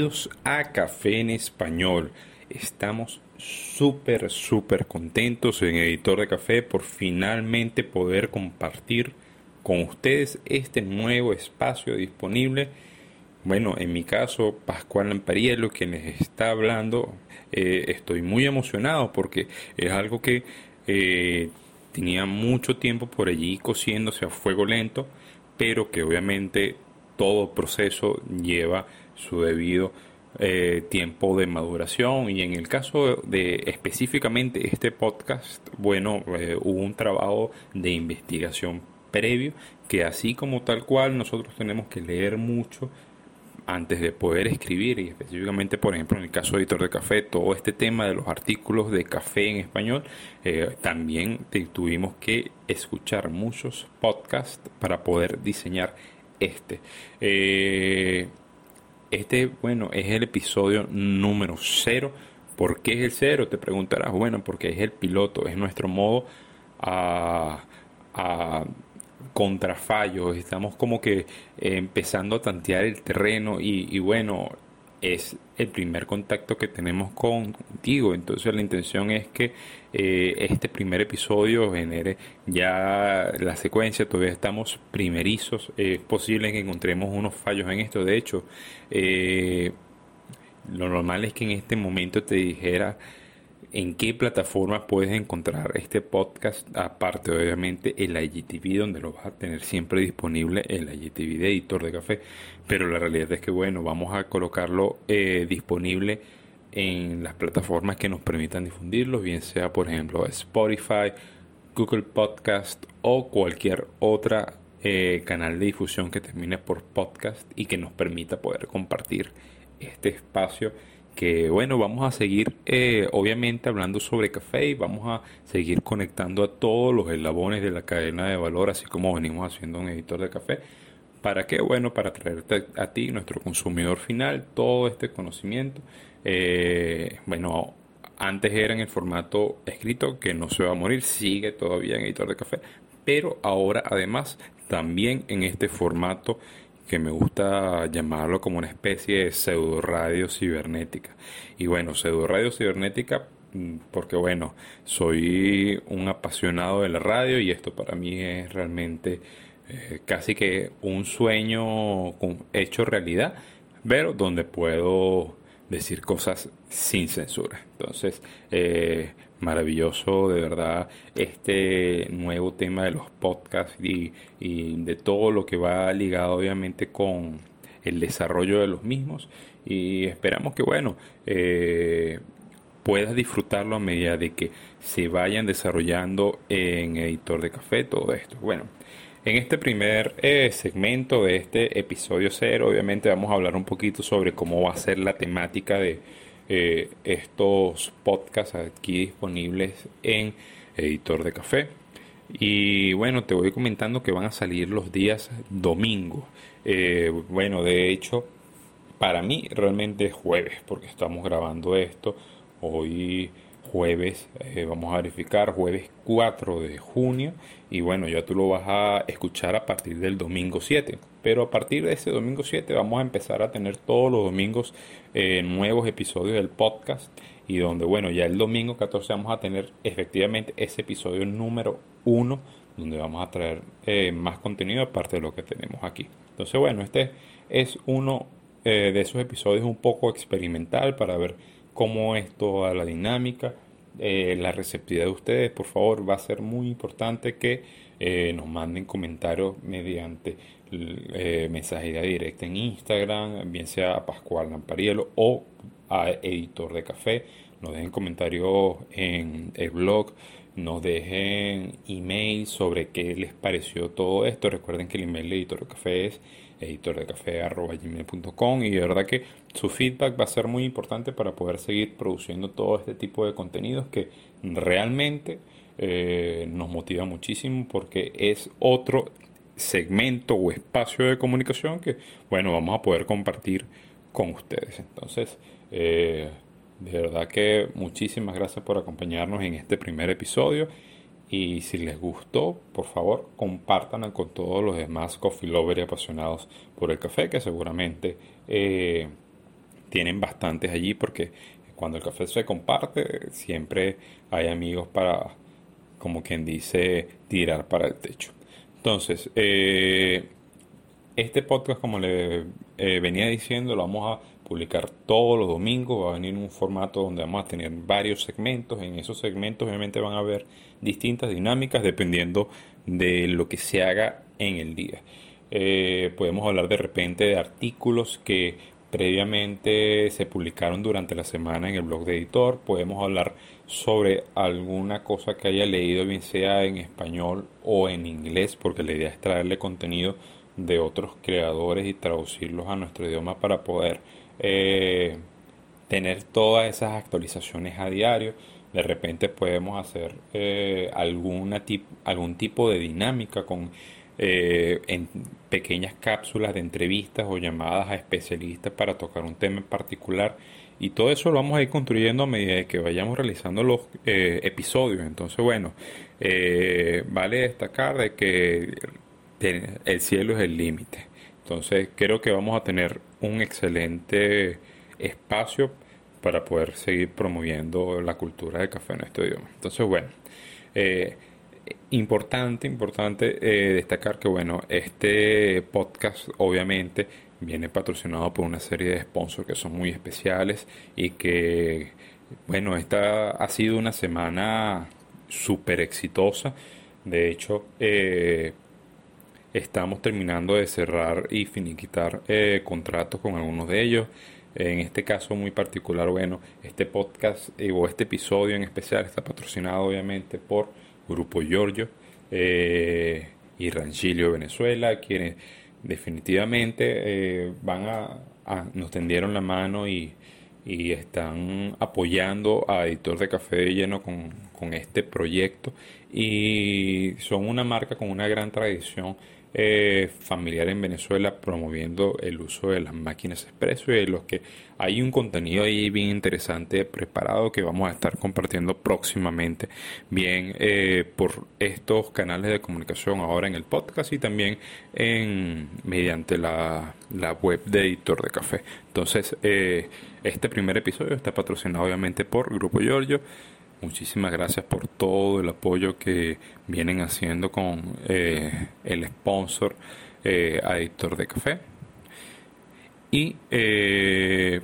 Bienvenidos a Café en Español. Estamos súper, súper contentos en Editor de Café por finalmente poder compartir con ustedes este nuevo espacio disponible. Bueno, en mi caso, Pascual Lampariello, quien les está hablando, eh, estoy muy emocionado porque es algo que eh, tenía mucho tiempo por allí cociéndose a fuego lento, pero que obviamente todo proceso lleva su debido eh, tiempo de maduración. Y en el caso de específicamente este podcast, bueno, eh, hubo un trabajo de investigación previo que así como tal cual nosotros tenemos que leer mucho antes de poder escribir y específicamente por ejemplo en el caso de editor de café todo este tema de los artículos de café en español eh, también tuvimos que escuchar muchos podcasts para poder diseñar este este bueno es el episodio número cero. ¿por qué es el cero? te preguntarás. Bueno porque es el piloto es nuestro modo a, a contrafallos, estamos como que eh, empezando a tantear el terreno y, bueno, es el primer contacto que tenemos contigo, entonces la intención es que eh, este primer episodio genere ya la secuencia, todavía estamos primerizos, es posible que encontremos unos fallos en esto, de hecho, eh, lo normal es que en este momento te dijera en qué plataforma puedes encontrar este podcast, aparte obviamente el IGTV, donde lo vas a tener siempre disponible, el IGTV de editor de café, pero la realidad es que bueno, vamos a colocarlo eh, disponible en las plataformas que nos permitan difundirlo, bien sea por ejemplo Spotify, Google Podcast o cualquier otra eh, canal de difusión que termine por podcast y que nos permita poder compartir este espacio que bueno, vamos a seguir eh, obviamente hablando sobre café y vamos a seguir conectando a todos los eslabones de la cadena de valor, así como venimos haciendo un editor de café. ¿Para qué? Bueno, para traerte a ti, nuestro consumidor final, todo este conocimiento. Eh, bueno, antes era en el formato escrito, que no se va a morir, sigue todavía en editor de café, pero ahora además también en este formato que me gusta llamarlo como una especie de pseudo radio cibernética. Y bueno, pseudo radio cibernética mm, porque bueno, soy un apasionado de la radio y esto para mí es realmente eh, casi que un sueño hecho realidad, pero donde puedo decir cosas sin censura. Entonces, eh, maravilloso de verdad este nuevo tema de los podcasts y, de todo lo que va ligado obviamente con el desarrollo de los mismos y esperamos que bueno eh, puedas disfrutarlo a medida de que se vayan desarrollando en editor de café todo esto bueno en este primer eh, segmento de este episodio cero obviamente vamos a hablar un poquito sobre cómo va a ser la temática de eh, estos podcasts aquí disponibles en Editor de Café. Y bueno, te voy comentando que van a salir los días domingo. Eh, bueno, de hecho, para mí realmente es jueves, porque estamos grabando esto. Hoy jueves, eh, vamos a verificar, jueves 4 de junio. Y bueno, ya tú lo vas a escuchar a partir del domingo 7. Pero a partir de ese domingo 7 vamos a empezar a tener todos los domingos eh, nuevos episodios del podcast. Y donde, bueno, ya el domingo 14 vamos a tener efectivamente ese episodio número 1, donde vamos a traer eh, más contenido aparte de lo que tenemos aquí. Entonces, bueno, este es uno de esos episodios un poco experimental para ver cómo es toda la dinámica. la receptividad de ustedes, por favor, va a ser muy importante que nos manden comentarios mediante eh, mensajería directa en Instagram, bien sea a Pascual Lamparielo o a Editor de Café. Nos dejen comentarios en el blog, nos dejen email sobre qué les pareció todo esto. Recuerden que el email de Editor de Café es editordecafé.com y de verdad que su feedback va a ser muy importante para poder seguir produciendo todo este tipo de contenidos que realmente eh, nos motiva muchísimo porque es otro segmento o espacio de comunicación que, bueno, vamos a poder compartir con ustedes. Entonces, eh, de verdad que muchísimas gracias por acompañarnos en este primer episodio. Y si les gustó, por favor, compartan con todos los demás coffee lovers y apasionados por el café, que seguramente eh, tienen bastantes allí porque cuando el café se comparte siempre hay amigos para, como quien dice, tirar para el techo. Entonces, eh, este podcast, como le eh, venía diciendo, lo vamos a publicar todos los domingos. Va a venir en un formato donde vamos a tener varios segmentos. En esos segmentos, obviamente, van a haber distintas dinámicas dependiendo de lo que se haga en el día. Eh, podemos hablar de repente de artículos que previamente se publicaron durante la semana en el blog de editor. Podemos hablar sobre alguna cosa que haya leído, bien sea en español o en inglés, porque la idea es traerle contenido de otros creadores y traducirlos a nuestro idioma para poder eh, tener todas esas actualizaciones a diario. De repente podemos hacer eh, alguna algún tipo de dinámica con eh, en pequeñas cápsulas de entrevistas o llamadas a especialistas para tocar un tema en particular. Y todo eso lo vamos a ir construyendo a medida que vayamos realizando los episodios. Entonces, bueno, vale destacar de que el cielo es el límite. Entonces, creo que vamos a tener un excelente espacio para poder seguir promoviendo la cultura del café en este idioma. Entonces, bueno, importante, importante eh, destacar que, bueno, este podcast obviamente viene patrocinado por una serie de sponsors que son muy especiales y que, bueno, esta ha sido una semana súper exitosa. De hecho, eh, estamos terminando de cerrar y finiquitar eh, contratos con algunos de ellos. En este caso muy particular, bueno, este podcast o este episodio en especial está patrocinado obviamente por Grupo Giorgio eh, y Ranchilio Venezuela, quienes definitivamente eh, van a, nos tendieron la mano y, y, están apoyando a Editor de Café de Lleno con, con este proyecto y son una marca con una gran tradición eh, familiar en Venezuela promoviendo el uso de las máquinas expreso y de los que hay un contenido ahí bien interesante preparado que vamos a estar compartiendo próximamente. Bien eh, por estos canales de comunicación ahora en el podcast y también en mediante la, la web de editor de café. Entonces eh, este primer episodio está patrocinado obviamente por Grupo Giorgio Muchísimas gracias por todo el apoyo que vienen haciendo con eh, el sponsor eh, Editor de Café. Y eh,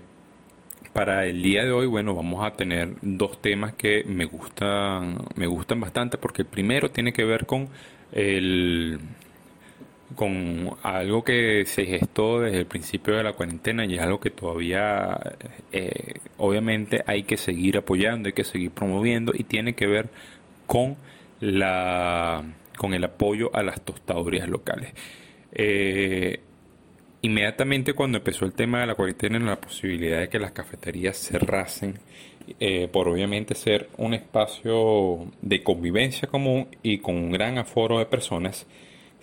para el día de hoy, bueno, vamos a tener dos temas que me gustan, me gustan bastante, porque el primero tiene que ver con el con algo que se gestó desde el principio de la cuarentena y es algo que todavía eh, obviamente hay que seguir apoyando, hay que seguir promoviendo y tiene que ver con la con el apoyo a las tostadorías locales. Eh, inmediatamente cuando empezó el tema de la cuarentena, la posibilidad de que las cafeterías cerrasen, eh, por obviamente ser un espacio de convivencia común y con un gran aforo de personas,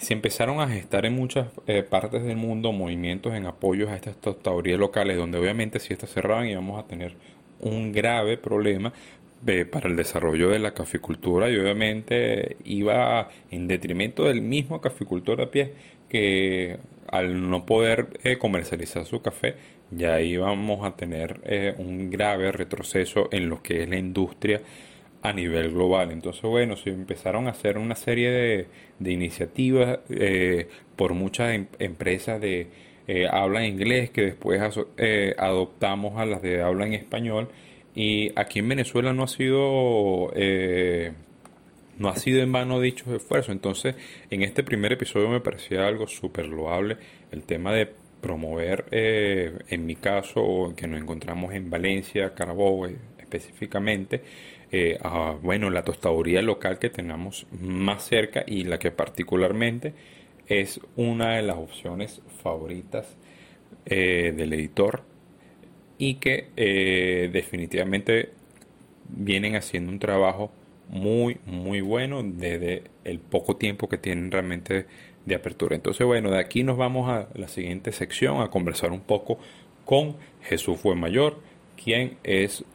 se empezaron a gestar en muchas eh, partes del mundo movimientos en apoyo a estas tostadorías locales, donde obviamente si estas cerraban íbamos a tener un grave problema eh, para el desarrollo de la caficultura y obviamente iba en detrimento del mismo caficultor a pie que al no poder eh, comercializar su café ya íbamos a tener un grave retroceso en lo que es la industria a nivel global. Entonces, bueno, se empezaron a hacer una serie de, de iniciativas eh, por muchas em, empresas de eh, habla inglés que después eh, adoptamos a las de habla en español. Y aquí en Venezuela no ha sido no ha sido en vano dichos esfuerzos. Entonces, en este primer episodio me parecía algo súper loable el tema de promover, en mi caso, que nos encontramos en Valencia, Carabobo específicamente, eh, bueno, la tostaduría local que tenemos más cerca y la que particularmente es una de las opciones favoritas eh, del editor y que eh, definitivamente vienen haciendo un trabajo muy muy bueno desde el poco tiempo que tienen realmente de apertura. Entonces bueno, de aquí nos vamos a la siguiente sección a conversar un poco con Jesús Mayor quien es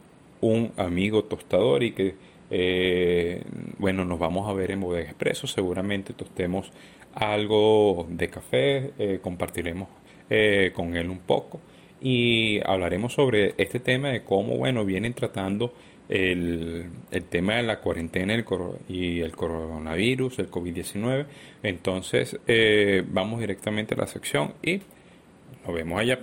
un amigo tostador y que, eh, bueno, nos vamos a ver en Bodega Expreso. Seguramente tostemos algo de café, eh, compartiremos eh, con él un poco y hablaremos sobre este tema de cómo, bueno, vienen tratando el, el tema de la cuarentena y el coronavirus, el COVID-19. Entonces, vamos directamente a la sección y nos vemos allá.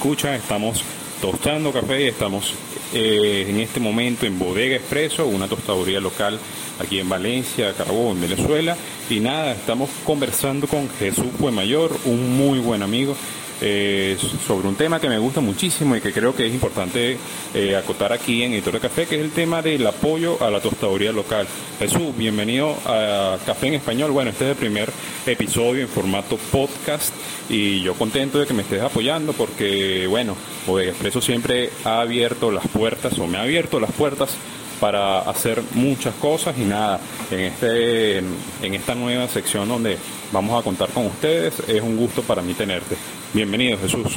Como escuchan, estamos tostando café y estamos eh, en este momento en Bodega Expreso, una tostaduría local aquí en Valencia, Carabobo, Venezuela. Y nada, estamos conversando con Jesús Mayor, un muy buen amigo eh, sobre un tema que me gusta muchísimo y que creo que es importante eh, acotar aquí en Editor de Café, que es el tema del apoyo a la tostaduría local. Jesús, bienvenido a Café en Español. Bueno, este es el primer episodio en formato podcast y yo contento de que me estés apoyando porque, bueno, Bodega Expreso siempre ha abierto las puertas o me ha abierto las puertas para hacer muchas cosas y nada, en, este, en esta nueva sección donde vamos a contar con ustedes, es un gusto para mí tenerte. Bienvenido Jesús.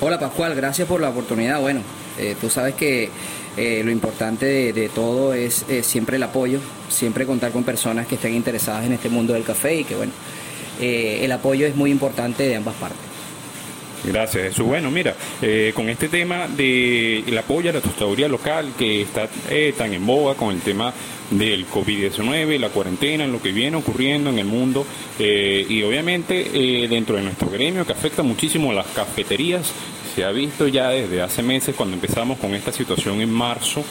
Hola Pascual, gracias por la oportunidad. Bueno, eh, tú sabes que eh, lo importante de, todo es eh, siempre el apoyo, siempre contar con personas que estén interesadas en este mundo del café y que bueno, el apoyo es muy importante de ambas partes. Gracias, Jesús. Bueno, mira, eh, con este tema del el apoyo a la tostaduría local que está eh, tan en boga con el tema del COVID-19, la cuarentena, lo que viene ocurriendo en el mundo eh, y obviamente dentro de nuestro gremio que afecta muchísimo a las cafeterías, se ha visto ya desde hace meses cuando empezamos con esta situación en marzo,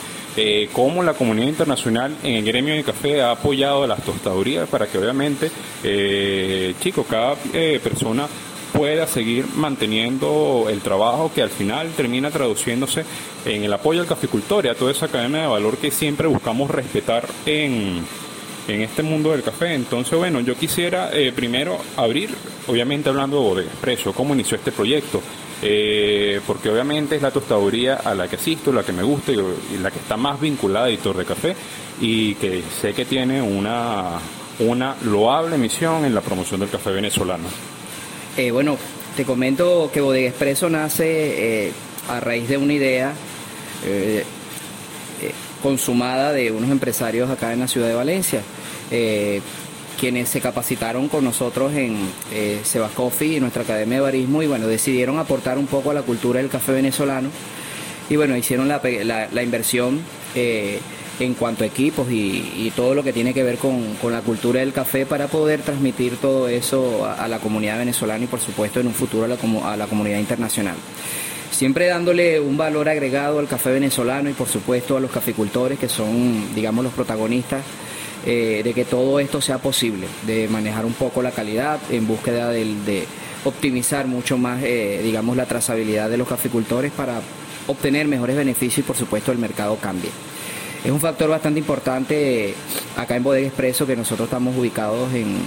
cómo la comunidad internacional en el gremio de café ha apoyado a las tostadurías para que obviamente, chicos, cada persona pueda seguir manteniendo el trabajo que al final termina traduciéndose en el apoyo al caficultor y a toda esa cadena de valor que siempre buscamos respetar en, en este mundo del café. Entonces, bueno, yo quisiera eh, primero abrir, obviamente hablando de Expreso, cómo inició este proyecto. Eh, porque obviamente es la tostaduría a la que asisto, la que me gusta y, la que está más vinculada a Editor de Café y que sé que tiene una, una loable misión en la promoción del café venezolano. Eh, bueno, te comento que Bodega Expreso nace eh, a raíz de una idea eh, consumada de unos empresarios acá en la ciudad de Valencia, quienes se capacitaron con nosotros en Sebas Coffee y nuestra Academia de Barismo y bueno, decidieron aportar un poco a la cultura del café venezolano. Y bueno, hicieron la, la inversión en cuanto a equipos y, todo lo que tiene que ver con, la cultura del café para poder transmitir todo eso a, la comunidad venezolana y por supuesto en un futuro a la, comunidad internacional siempre dándole un valor agregado al café venezolano y por supuesto a los caficultores que son, digamos, los protagonistas eh, de que todo esto sea posible, de manejar un poco la calidad en búsqueda de, optimizar mucho más, eh, digamos, la trazabilidad de los caficultores para obtener mejores beneficios y por supuesto el mercado cambie. Es un factor bastante importante acá en Bodega Expreso que nosotros estamos ubicados en,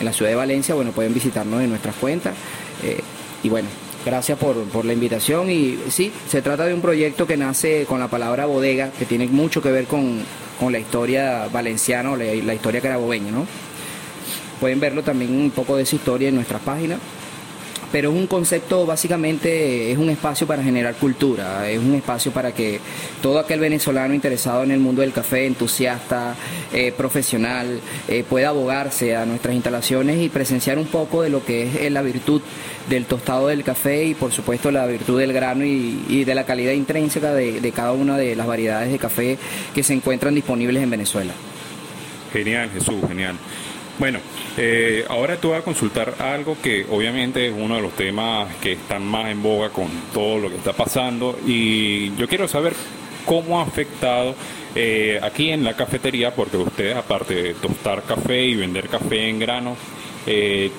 la ciudad de Valencia. Bueno, pueden visitarnos en nuestras cuentas. Eh, y bueno, gracias por, la invitación. Y sí, se trata de un proyecto que nace con la palabra bodega, que tiene mucho que ver con, la historia valenciana, la, la historia carabobeña, ¿no? Pueden verlo también un poco de esa historia en nuestras páginas pero es un concepto básicamente, es un espacio para generar cultura, es un espacio para que todo aquel venezolano interesado en el mundo del café, entusiasta, eh, profesional, eh, pueda abogarse a nuestras instalaciones y presenciar un poco de lo que es eh, la virtud del tostado del café y por supuesto la virtud del grano y, de la calidad intrínseca de, de cada una de las variedades de café que se encuentran disponibles en Venezuela. Genial, Jesús, genial. Bueno, eh, ahora te voy a consultar algo que obviamente es uno de los temas que están más en boga con todo lo que está pasando y yo quiero saber cómo ha afectado eh, aquí en la cafetería, porque ustedes aparte de tostar café y vender café en grano, eh,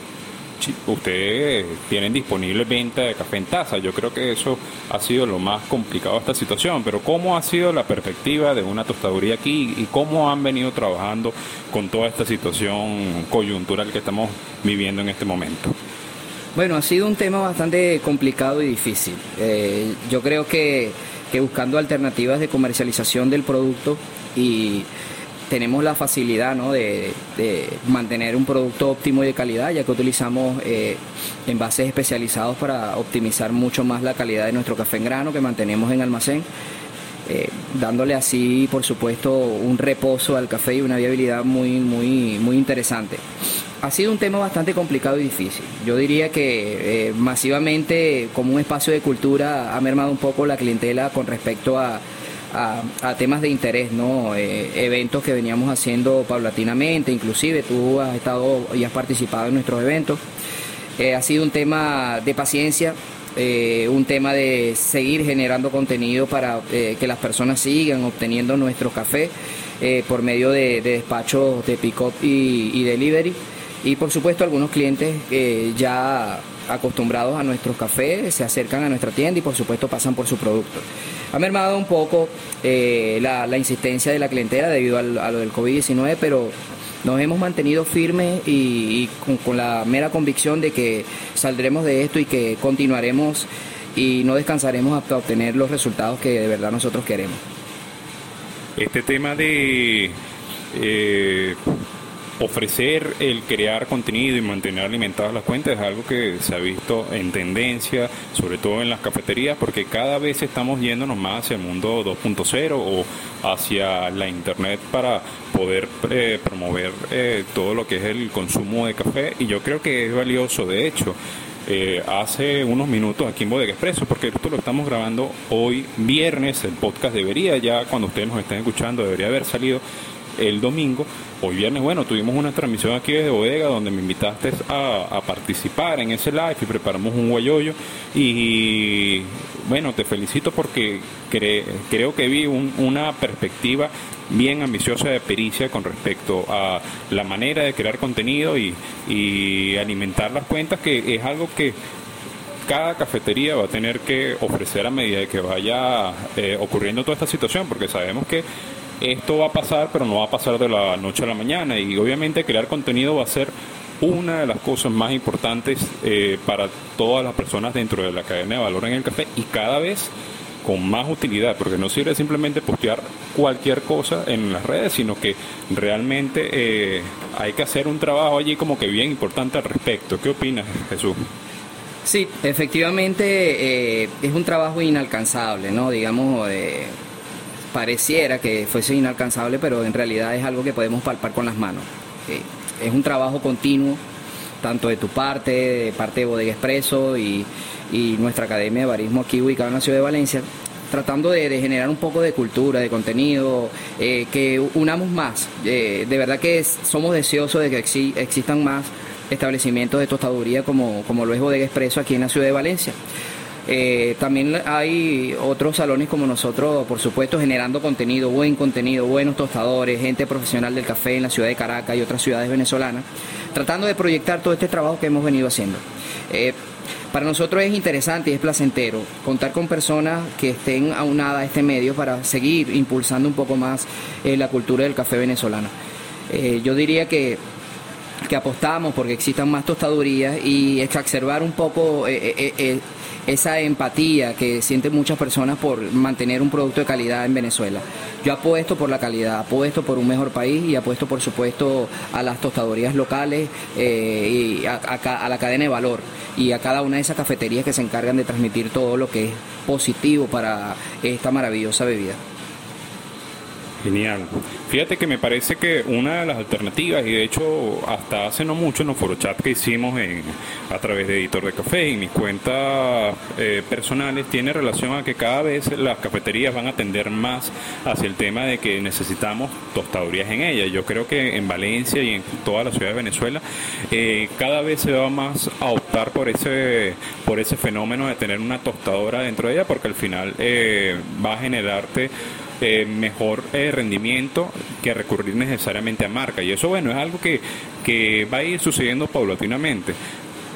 ustedes tienen disponible venta de café en taza. Yo creo que eso ha sido lo más complicado de esta situación, pero ¿cómo ha sido la perspectiva de una tostaduría aquí y cómo han venido trabajando con toda esta situación coyuntural que estamos viviendo en este momento? Bueno, ha sido un tema bastante complicado y difícil. Eh, yo creo que, que buscando alternativas de comercialización del producto y tenemos la facilidad de, mantener un producto óptimo y de calidad, ya que utilizamos eh, envases especializados para optimizar mucho más la calidad de nuestro café en grano que mantenemos en almacén. eh, dándole así, por supuesto, un reposo al café y una viabilidad muy, muy, muy interesante. Ha sido un tema bastante complicado y difícil. Yo diría que eh, masivamente, como un espacio de cultura, ha mermado un poco la clientela con respecto a, a, temas de interés, ¿no? Eh, eventos que veníamos haciendo paulatinamente, inclusive tú has estado y has participado en nuestros eventos. Eh, ha sido un tema de paciencia, eh, un tema de seguir generando contenido para que las personas sigan obteniendo nuestro café por medio de, despachos de pick-up y, y, delivery. Y por supuesto algunos clientes ya acostumbrados a nuestros cafés se acercan a nuestra tienda y por supuesto pasan por su producto. Ha mermado un poco eh, la, insistencia de la clientela debido a lo del COVID-19, pero nos hemos mantenido firmes y, con, la mera convicción de que saldremos de esto y que continuaremos y no descansaremos hasta obtener los resultados que de verdad nosotros queremos. Este tema de eh, ofrecer el crear contenido y mantener alimentadas las cuentas es algo que se ha visto en tendencia, sobre todo en las cafeterías, porque cada vez estamos yéndonos más hacia el mundo 2.0 o hacia la internet para poder eh, promover eh, todo lo que es el consumo de café y yo creo que es valioso, de hecho. Eh, hace unos minutos aquí en Bodega Expreso, porque esto lo estamos grabando hoy viernes, el podcast debería ya, cuando ustedes nos estén escuchando, debería haber salido el domingo, Hoy viernes, bueno, tuvimos una transmisión aquí desde Bodega donde me invitaste a, participar en ese live y preparamos un guayoyo. Y bueno, te felicito porque creo que vi una perspectiva bien ambiciosa de pericia con respecto a la manera de crear contenido y, alimentar las cuentas, que es algo que cada cafetería va a tener que ofrecer a medida que vaya eh, ocurriendo toda esta situación, porque sabemos que esto va a pasar, pero no va a pasar de la noche a la mañana. Y obviamente crear contenido va a ser una de las cosas más importantes eh, para todas las personas dentro de la cadena de valor en el café y cada vez con más utilidad, porque no sirve simplemente postear cualquier cosa en las redes, sino que realmente eh, hay que hacer un trabajo allí como que bien importante al respecto. ¿Qué opinas, Jesús? Sí, efectivamente eh, es un trabajo inalcanzable, ¿no? Digamos, pareciera que fuese inalcanzable, pero en realidad es algo que podemos palpar con las manos. es un trabajo continuo, tanto de tu parte, de parte de Bodega Expreso y, nuestra Academia de Barismo aquí ubicada en la ciudad de Valencia, tratando de, generar un poco de cultura, de contenido, eh, que unamos más. Eh, de verdad que somos deseosos de que existan más establecimientos de tostaduría como, como lo es Bodega Expreso aquí en la ciudad de Valencia. Eh, también hay otros salones como nosotros, por supuesto, generando contenido, buen contenido, buenos tostadores, gente profesional del café en la ciudad de Caracas y otras ciudades venezolanas, tratando de proyectar todo este trabajo que hemos venido haciendo. Eh, para nosotros es interesante y es placentero contar con personas que estén aunadas a este medio para seguir impulsando un poco más eh, la cultura del café venezolano. yo diría que que apostamos porque existan más tostadurías y exacerbar un poco esa empatía que sienten muchas personas por mantener un producto de calidad en Venezuela. Yo apuesto por la calidad, apuesto por un mejor país y apuesto por supuesto a las tostadorías locales eh, y a, a la cadena de valor y a cada una de esas cafeterías que se encargan de transmitir todo lo que es positivo para esta maravillosa bebida. Genial. Fíjate que me parece que una de las alternativas, y de hecho hasta hace no mucho en los chat que hicimos en, a través de Editor de Café y mis cuentas eh, personales, tiene relación a que cada vez las cafeterías van a tender más hacia el tema de que necesitamos tostadurías en ellas. Yo creo que en Valencia y en toda la ciudad de Venezuela eh, cada vez se va más a optar por ese, por ese fenómeno de tener una tostadora dentro de ella porque al final eh, va a generarte eh, mejor eh, rendimiento que recurrir necesariamente a marca. Y eso, bueno, es algo que, que va a ir sucediendo paulatinamente.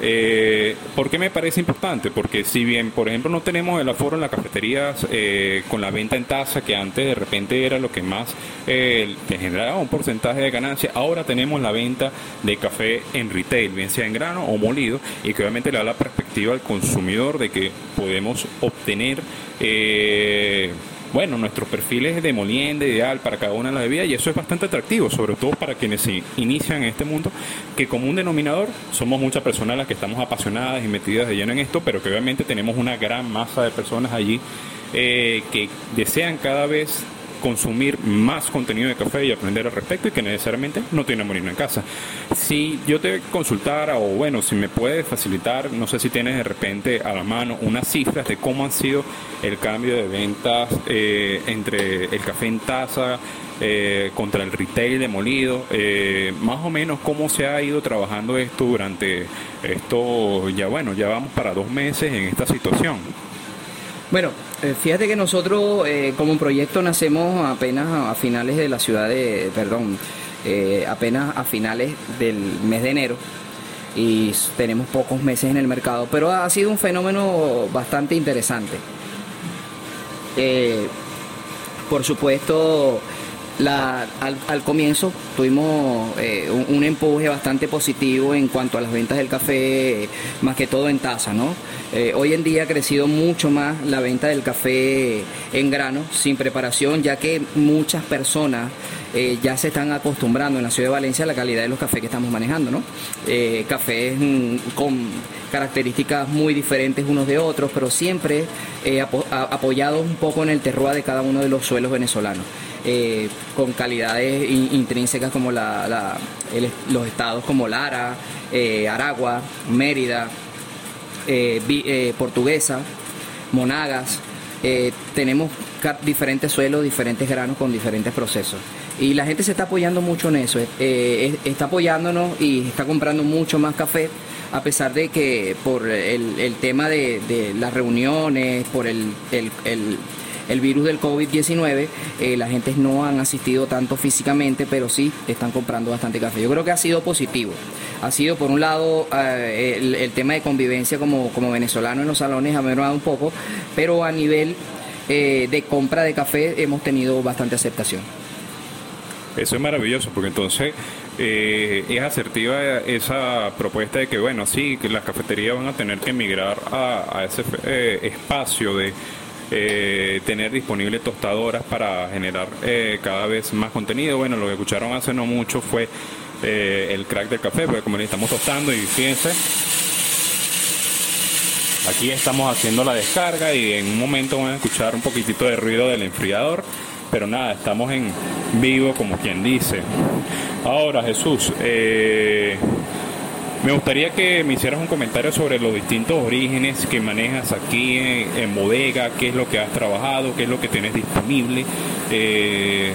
Eh, ¿Por qué me parece importante? Porque si bien, por ejemplo, no tenemos el aforo en las cafeterías eh, con la venta en taza, que antes de repente era lo que más eh, generaba un porcentaje de ganancia, ahora tenemos la venta de café en retail, bien sea en grano o molido, y que obviamente le da la perspectiva al consumidor de que podemos obtener bueno, nuestros perfiles de molienda ideal para cada una de las bebidas y eso es bastante atractivo, sobre todo para quienes se inician en este mundo, que como un denominador somos muchas personas las que estamos apasionadas y metidas de lleno en esto, pero que obviamente tenemos una gran masa de personas allí eh, que desean cada vez consumir más contenido de café y aprender al respecto y que necesariamente no tienen morir en casa. Si yo te consultara o bueno, si me puedes facilitar, no sé si tienes de repente a la mano unas cifras de cómo han sido el cambio de ventas eh, entre el café en taza eh, contra el retail de molido, eh, más o menos cómo se ha ido trabajando esto durante esto, ya bueno, ya vamos para dos meses en esta situación. Bueno, eh, fíjate que nosotros eh, como proyecto nacemos apenas a finales de la ciudad de, perdón, eh, apenas a finales del mes de enero y tenemos pocos meses en el mercado, pero ha sido un fenómeno bastante interesante. por supuesto, al, comienzo tuvimos eh, un, empuje bastante positivo en cuanto a las ventas del café, más que todo en taza, ¿no? Eh, hoy en día ha crecido mucho más la venta del café en grano, sin preparación, ya que muchas personas eh, ya se están acostumbrando en la ciudad de Valencia a la calidad de los cafés que estamos manejando, ¿no? cafés mm, con características muy diferentes unos de otros, pero siempre apoyados un poco en el terroir de cada uno de los suelos venezolanos. Eh, con calidades intrínsecas como la, los estados como Lara, eh, Aragua, Mérida, eh, Portuguesa, Monagas. tenemos diferentes suelos, diferentes granos con diferentes procesos. Y la gente se está apoyando mucho en eso, está apoyándonos y está comprando mucho más café a pesar de que por el, tema de, las reuniones, por el, el virus del COVID-19, eh, la gente no han asistido tanto físicamente, pero sí están comprando bastante café. Yo creo que ha sido positivo. Ha sido, por un lado, eh, el, tema de convivencia como, como venezolano en los salones ha mejorado un poco, pero a nivel eh, de compra de café hemos tenido bastante aceptación. Eso es maravilloso, porque entonces es asertiva esa propuesta de que, bueno, sí, que las cafeterías van a tener que emigrar a ese espacio de eh, tener disponibles tostadoras para generar eh, cada vez más contenido. Bueno, lo que escucharon hace no mucho fue eh, el crack del café, porque como le estamos tostando y fíjense, aquí estamos haciendo la descarga y en un momento van a escuchar un poquitito de ruido del enfriador, pero nada, estamos en vivo como quien dice. Ahora Jesús, eh, me gustaría que me hicieras un comentario sobre los distintos orígenes que manejas aquí en, bodega, qué es lo que has trabajado, qué es lo que tienes disponible. Eh,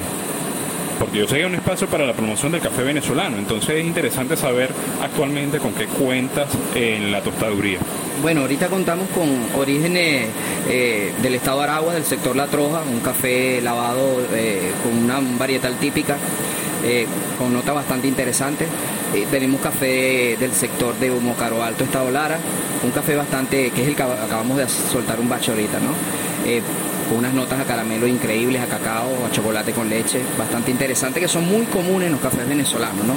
porque yo sé que hay un espacio para la promoción del café venezolano, entonces es interesante saber actualmente con qué cuentas en la tostaduría. Bueno, ahorita contamos con orígenes eh, del estado de Aragua, del sector La Troja, un café lavado eh, con una varietal típica, con nota bastante interesante. Eh, tenemos café del sector de Caro Alto, Estado Lara, un café bastante, que es el que acabamos de soltar un bache ahorita, ¿no? Eh, con unas notas a caramelo increíbles, a cacao, a chocolate con leche, bastante interesante, que son muy comunes en los cafés venezolanos, ¿no?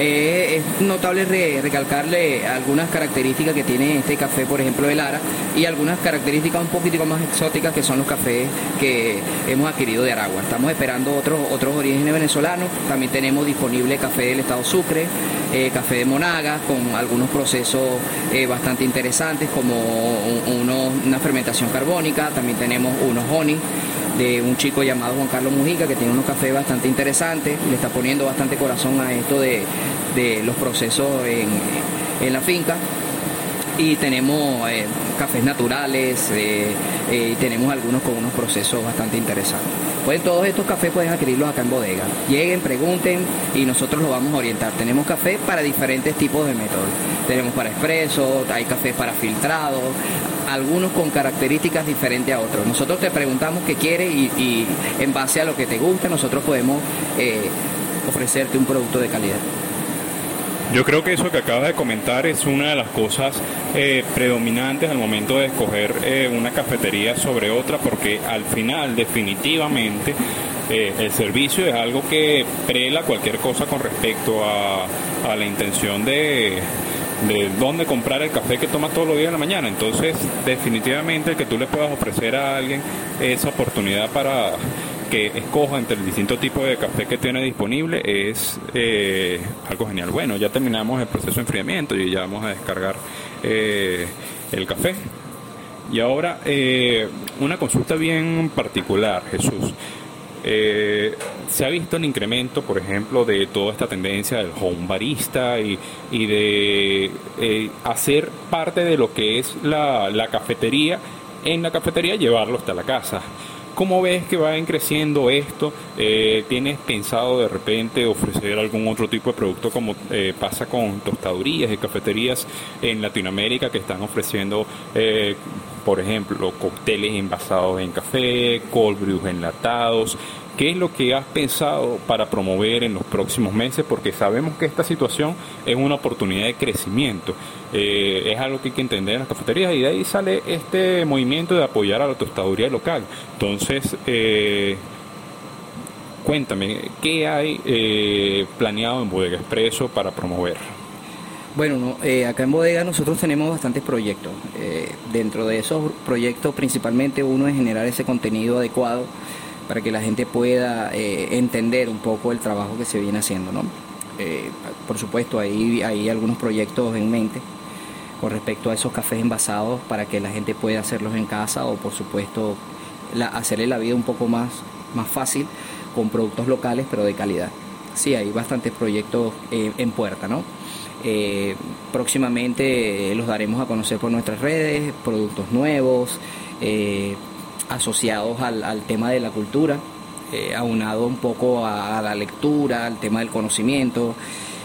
Eh, es notable recalcarle algunas características que tiene este café, por ejemplo, de Lara, y algunas características un poquitico más exóticas que son los cafés que hemos adquirido de Aragua. Estamos esperando otros, otros orígenes venezolanos. También tenemos disponible café del estado Sucre, eh, café de Monaga, con algunos procesos eh, bastante interesantes, como una fermentación carbónica. También tenemos unos honey de un chico llamado Juan Carlos Mujica que tiene unos cafés bastante interesantes, le está poniendo bastante corazón a esto de, los procesos en, la finca y tenemos eh, cafés naturales, eh, eh, y tenemos algunos con unos procesos bastante interesantes. Pues todos estos cafés pueden adquirirlos acá en bodega. Lleguen, pregunten y nosotros los vamos a orientar. Tenemos café para diferentes tipos de métodos. Tenemos para expreso, hay café para filtrado, algunos con características diferentes a otros. Nosotros te preguntamos qué quieres y, en base a lo que te gusta nosotros podemos eh, ofrecerte un producto de calidad. Yo creo que eso que acabas de comentar es una de las cosas eh, predominantes al momento de escoger eh, una cafetería sobre otra, porque al final definitivamente el servicio es algo que prela cualquier cosa con respecto a la intención de, de dónde comprar el café que tomas todos los días en la mañana. Entonces, definitivamente el que tú le puedas ofrecer a alguien esa oportunidad para que escoja entre el distinto tipo de café que tiene disponible es eh, algo genial. Bueno, ya terminamos el proceso de enfriamiento y ya vamos a descargar eh, el café. y ahora una consulta bien particular, Jesús. Eh, se ha visto el incremento, por ejemplo, de toda esta tendencia del home barista y, de eh, hacer parte de lo que es la cafetería en la cafetería, llevarlo hasta la casa. ¿Cómo ves que va creciendo esto? Eh, ¿Tienes pensado de repente ofrecer algún otro tipo de producto como eh, pasa con tostadurías y cafeterías en Latinoamérica que están ofreciendo, eh, por ejemplo, cócteles envasados en café, cold brews enlatados? ¿Qué es lo que has pensado para promover en los próximos meses? Porque sabemos que esta situación es una oportunidad de crecimiento. Eh, es algo que hay que entender en las cafeterías y de ahí sale este movimiento de apoyar a la tostaduría local. Entonces, eh, cuéntame, ¿qué hay eh, planeado en Bodega Expreso para promover? Bueno, acá en Bodega nosotros tenemos bastantes proyectos. dentro de esos proyectos principalmente uno es generar ese contenido adecuado para que la gente pueda eh, entender un poco el trabajo que se viene haciendo. ¿no? Eh, por supuesto, hay, hay algunos proyectos en mente con respecto a esos cafés envasados para que la gente pueda hacerlos en casa o por supuesto hacerle la vida un poco más, más fácil con productos locales pero de calidad. Sí, hay bastantes proyectos eh, en puerta, ¿no? próximamente los daremos a conocer por nuestras redes, productos nuevos, asociados al, tema de la cultura, eh, aunado un poco a, la lectura, al tema del conocimiento,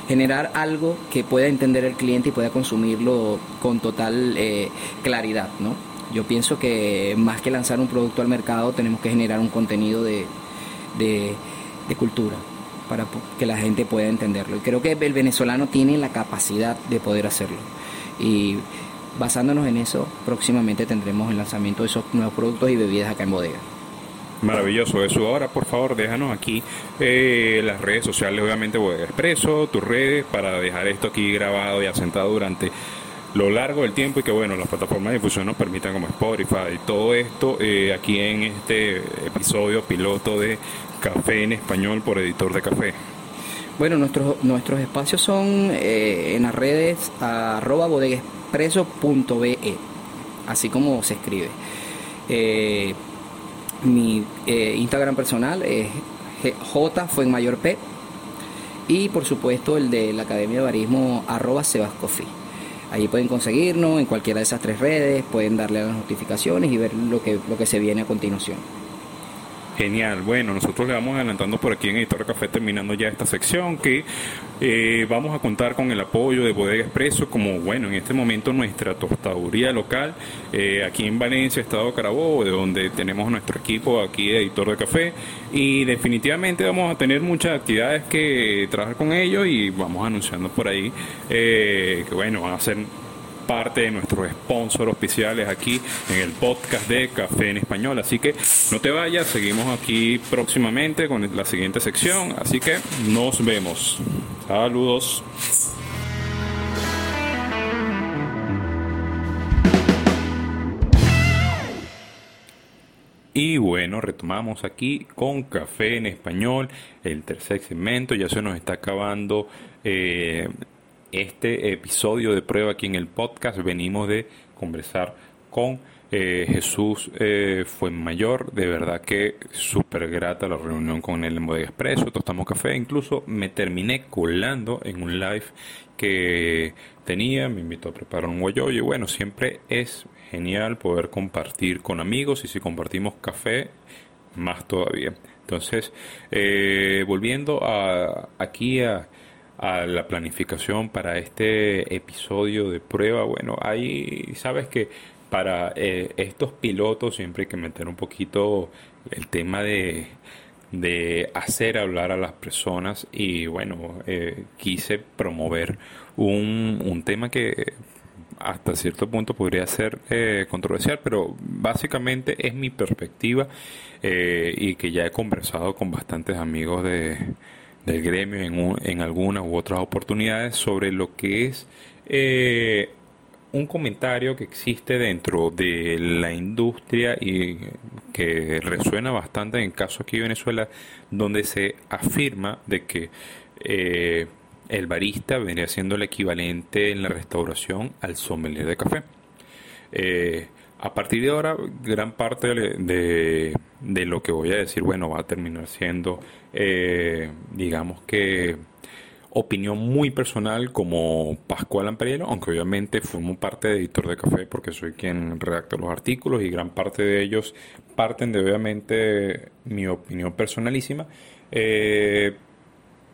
generar algo que pueda entender el cliente y pueda consumirlo con total eh, claridad, ¿no? Yo pienso que más que lanzar un producto al mercado tenemos que generar un contenido de, de, de cultura para que la gente pueda entenderlo. Y creo que el venezolano tiene la capacidad de poder hacerlo. Y basándonos en eso, próximamente tendremos el lanzamiento de esos nuevos productos y bebidas acá en bodega. Maravilloso eso. Ahora, por favor, déjanos aquí eh, las redes sociales, obviamente Bodega Expreso, tus redes, para dejar esto aquí grabado y asentado durante lo largo del tiempo y que, bueno, las plataformas de difusión nos permitan como Spotify todo esto eh, aquí en este episodio piloto de Café en Español por Editor de Café. Bueno, nuestros, nuestros espacios son eh, en las redes arroba bodega expreso.be, así como se escribe. Eh, mi eh, Instagram personal es J fue en mayor P y por supuesto el de la Academia de Barismo arroba Sebascofi. Ahí pueden conseguirnos en cualquiera de esas tres redes, pueden darle a las notificaciones y ver lo que, lo que se viene a continuación. Genial, bueno, nosotros le vamos adelantando por aquí en Editor Café terminando ya esta sección que eh, vamos a contar con el apoyo de Bodega Expreso como, bueno, en este momento nuestra tostaduría local eh, aquí en Valencia, Estado Carabobo, de donde tenemos nuestro equipo aquí de Editor de Café. Y definitivamente vamos a tener muchas actividades que trabajar con ellos y vamos anunciando por ahí eh, que, bueno, van a ser parte de nuestros sponsors oficiales aquí en el podcast de Café en Español. Así que no te vayas, seguimos aquí próximamente con la siguiente sección. Así que nos vemos. Saludos. Y bueno, retomamos aquí con Café en Español, el tercer segmento, ya se nos está acabando eh, este episodio de prueba aquí en el podcast. Venimos de conversar con eh, Jesús eh, mayor De verdad que súper grata la reunión con él en Bodega Expreso, Tostamos Café. Incluso me terminé colando en un live que tenía. Me invitó a preparar un guayoyo. Y bueno, siempre es genial poder compartir con amigos. Y si compartimos café, más todavía. Entonces, eh, volviendo a, aquí a a la planificación para este episodio de prueba, bueno, ahí sabes que para eh, estos pilotos siempre hay que meter un poquito el tema de, de hacer hablar a las personas y bueno, eh, quise promover un, un tema que hasta cierto punto podría ser eh, controversial, pero básicamente es mi perspectiva y que ya he conversado con bastantes amigos de, del gremio en, en algunas u otras oportunidades sobre lo que es eh, un comentario que existe dentro de la industria y que resuena bastante en el caso aquí de Venezuela, donde se afirma de que eh, el barista vendría siendo el equivalente en la restauración al sommelier de café. Eh, A partir de ahora, gran parte de, de, lo que voy a decir, bueno, va a terminar siendo, eh, digamos que, opinión muy personal como Pascual Amperielo, aunque obviamente formo parte de editor de café porque soy quien redacta los artículos y gran parte de ellos parten de obviamente mi opinión personalísima. Eh,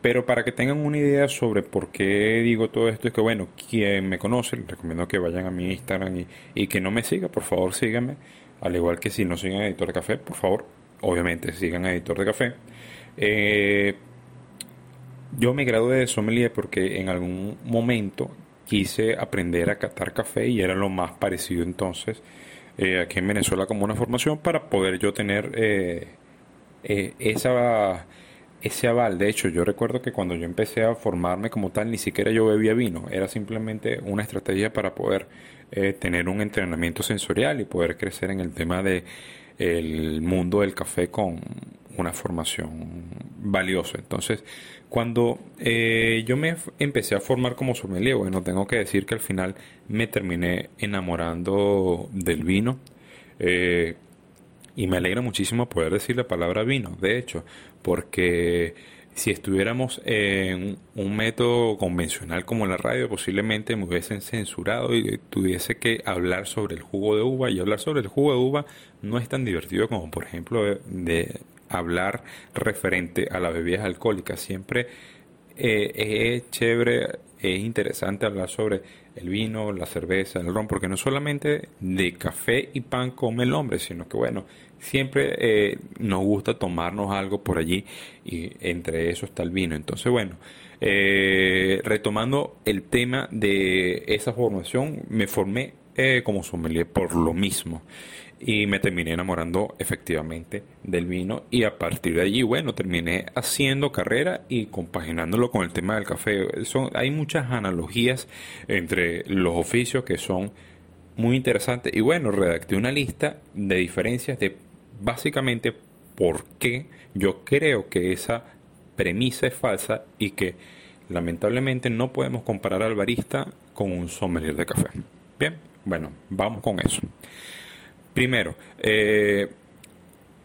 pero para que tengan una idea sobre por qué digo todo esto, es que bueno, quien me conoce, les recomiendo que vayan a mi Instagram y, que no me siga, por favor síganme. Al igual que si no siguen Editor de Café, por favor, obviamente sigan Editor de Café. Eh, yo me gradué de sommelier porque en algún momento quise aprender a catar café y era lo más parecido entonces eh, aquí en Venezuela como una formación para poder yo tener eh, esa ese aval. De hecho, yo recuerdo que cuando yo empecé a formarme como tal, ni siquiera yo bebía vino. Era simplemente una estrategia para poder eh, tener un entrenamiento sensorial y poder crecer en el tema de mundo del café con una formación valiosa. Entonces, cuando eh, yo me empecé a formar como sommelier, bueno, tengo que decir que al final me terminé enamorando del vino. Eh, y me alegra muchísimo poder decir la palabra vino, de hecho, porque si estuviéramos en un método convencional como la radio, posiblemente me hubiesen censurado y tuviese que hablar sobre el jugo de uva. Y hablar sobre el jugo de uva no es tan divertido como, por ejemplo, de, hablar referente a las bebidas alcohólicas. Siempre eh, es chévere, es interesante hablar sobre el vino, la cerveza, el ron, porque no solamente de café y pan come el hombre, sino que bueno, siempre eh, nos gusta tomarnos algo por allí y entre eso está el vino. Entonces, bueno, eh, retomando el tema de esa formación, me formé eh, como sommelier por lo mismo y me terminé enamorando efectivamente del vino y a partir de allí, bueno, terminé haciendo carrera y compaginándolo con el tema del café. Son, hay muchas analogías entre los oficios que son muy interesantes y bueno, redacté una lista de diferencias de básicamente por qué yo creo que esa premisa es falsa y que lamentablemente no podemos comparar al barista con un sommelier de café. Bien, bueno, vamos con eso. Primero, eh,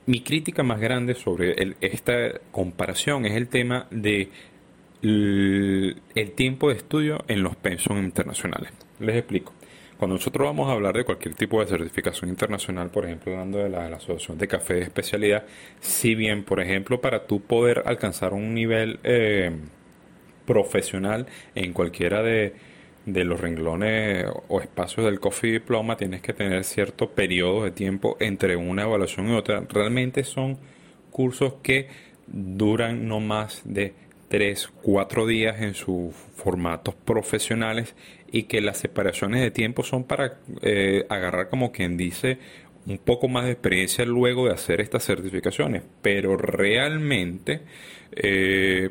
mi crítica más grande sobre esta comparación es el tema de el, tiempo de estudio en los pensos internacionales. Les explico. Cuando nosotros vamos a hablar de cualquier tipo de certificación internacional, por ejemplo, hablando de la, Asociación de Café de Especialidad, si bien, por ejemplo, para tú poder alcanzar un nivel eh, profesional en cualquiera de, los renglones o espacios del Coffee Diploma, tienes que tener cierto periodo de tiempo entre una evaluación y otra. Realmente son cursos que duran no más de 3, 4 días en sus formatos profesionales y que las separaciones de tiempo son para eh, agarrar como quien dice un poco más de experiencia luego de hacer estas certificaciones, pero realmente eh,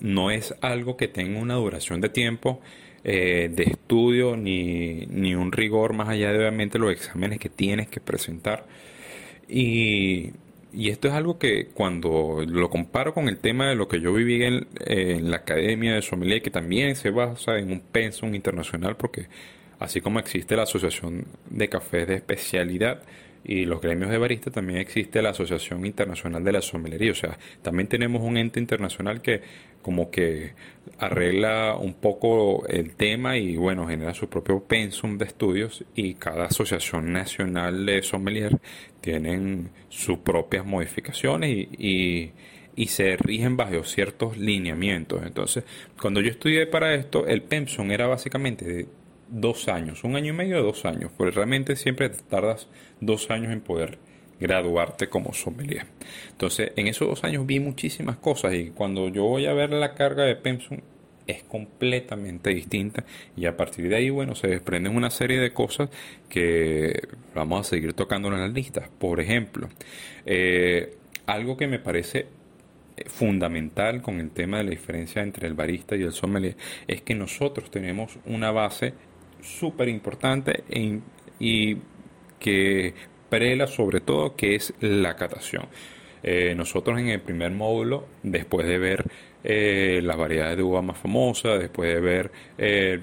no es algo que tenga una duración de tiempo eh, de estudio ni, ni un rigor más allá de obviamente los exámenes que tienes que presentar. Y y esto es algo que cuando lo comparo con el tema de lo que yo viví en, la Academia de Sommelier, que también se basa en un pensum internacional, porque así como existe la Asociación de Cafés de Especialidad, y los gremios de barista también existe la Asociación Internacional de la Sommelería. O sea, también tenemos un ente internacional que como que arregla un poco el tema y bueno, genera su propio pensum de estudios y cada asociación nacional de sommelier tienen sus propias modificaciones y, y, se rigen bajo ciertos lineamientos. Entonces, cuando yo estudié para esto, el pensum era básicamente de dos años, un año y medio de dos años, porque realmente siempre tardas dos años en poder graduarte como sommelier. Entonces, en esos dos años vi muchísimas cosas y cuando yo voy a ver la carga de Pensum es completamente distinta y a partir de ahí, bueno, se desprenden una serie de cosas que vamos a seguir tocando en las listas. Por ejemplo, eh, algo que me parece fundamental con el tema de la diferencia entre el barista y el sommelier es que nosotros tenemos una base súper importante e y que prela sobre todo que es la catación. Eh, nosotros en el primer módulo, después de ver eh, las variedades de uva más famosas, después de ver eh,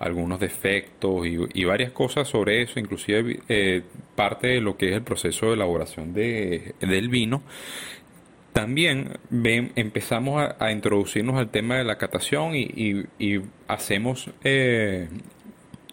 algunos defectos y, varias cosas sobre eso, inclusive parte de lo que es el proceso de elaboración de, del vino. También empezamos a, introducirnos al tema de la catación y, hacemos eh,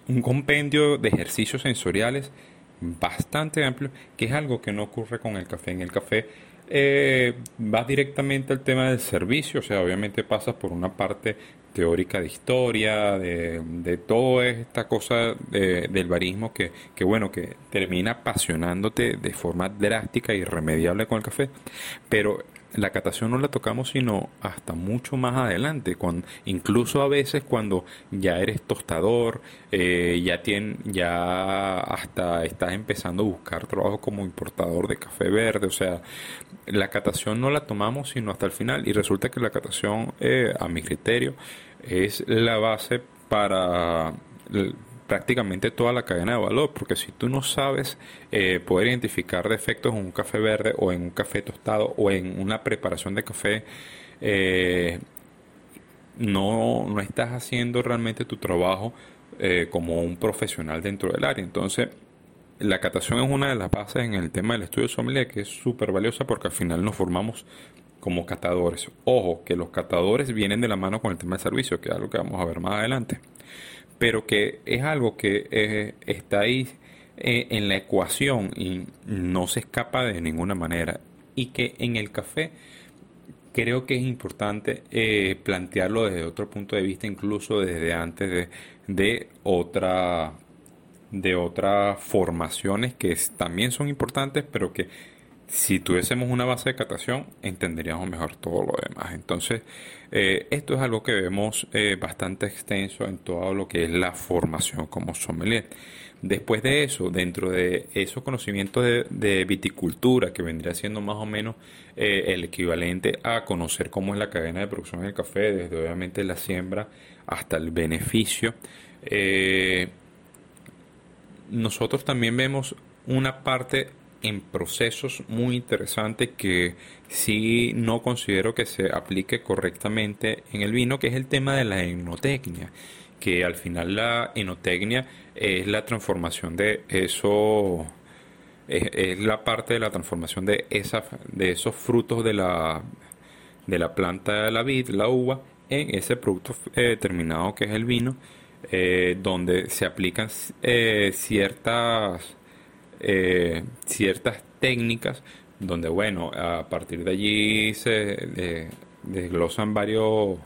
un compendio de ejercicios sensoriales bastante amplio, que es algo que no ocurre con el café. En el café eh, vas directamente al tema del servicio, o sea, obviamente pasas por una parte teórica de historia, de, de toda esta cosa del barismo que, que, bueno, que termina apasionándote de forma drástica y irremediable con el café. Pero la catación no la tocamos sino hasta mucho más adelante, cuando, incluso a veces cuando ya eres tostador, eh, ya, tien, ya hasta estás empezando a buscar trabajo como importador de café verde, o sea, la catación no la tomamos sino hasta el final y resulta que la catación, eh, a mi criterio, es la base para prácticamente toda la cadena de valor, porque si tú no sabes eh, poder identificar defectos en un café verde o en un café tostado o en una preparación de café, eh, no, no estás haciendo realmente tu trabajo eh, como un profesional dentro del área. Entonces, la catación es una de las bases en el tema del estudio de sommelier que es súper valiosa porque al final nos formamos como catadores. Ojo, que los catadores vienen de la mano con el tema del servicio, que es algo que vamos a ver más adelante pero que es algo que eh, está ahí eh, en la ecuación y no se escapa de ninguna manera. Y que en el café creo que es importante eh, plantearlo desde otro punto de vista, incluso desde antes de, de otra de otras formaciones que también son importantes, pero que si tuviésemos una base de catación, entenderíamos mejor todo lo demás. Entonces, eh, esto es algo que vemos eh, bastante extenso en todo lo que es la formación como sommelier. Después de eso, dentro de esos conocimientos de, viticultura, que vendría siendo más o menos eh, el equivalente a conocer cómo es la cadena de producción del café, desde obviamente la siembra hasta el beneficio, nosotros también vemos una parte en procesos muy interesantes que sí no considero que se aplique correctamente en el vino, que es el tema de la enotecnia, que al final la enotecnia es la transformación de eso, es, la parte de la transformación de, esa, de esos frutos de la, de la planta de la vid, la uva, en ese producto eh, determinado que es el vino, eh, donde se aplican eh, ciertas eh, ciertas técnicas donde, bueno, a partir de allí se desglosan varios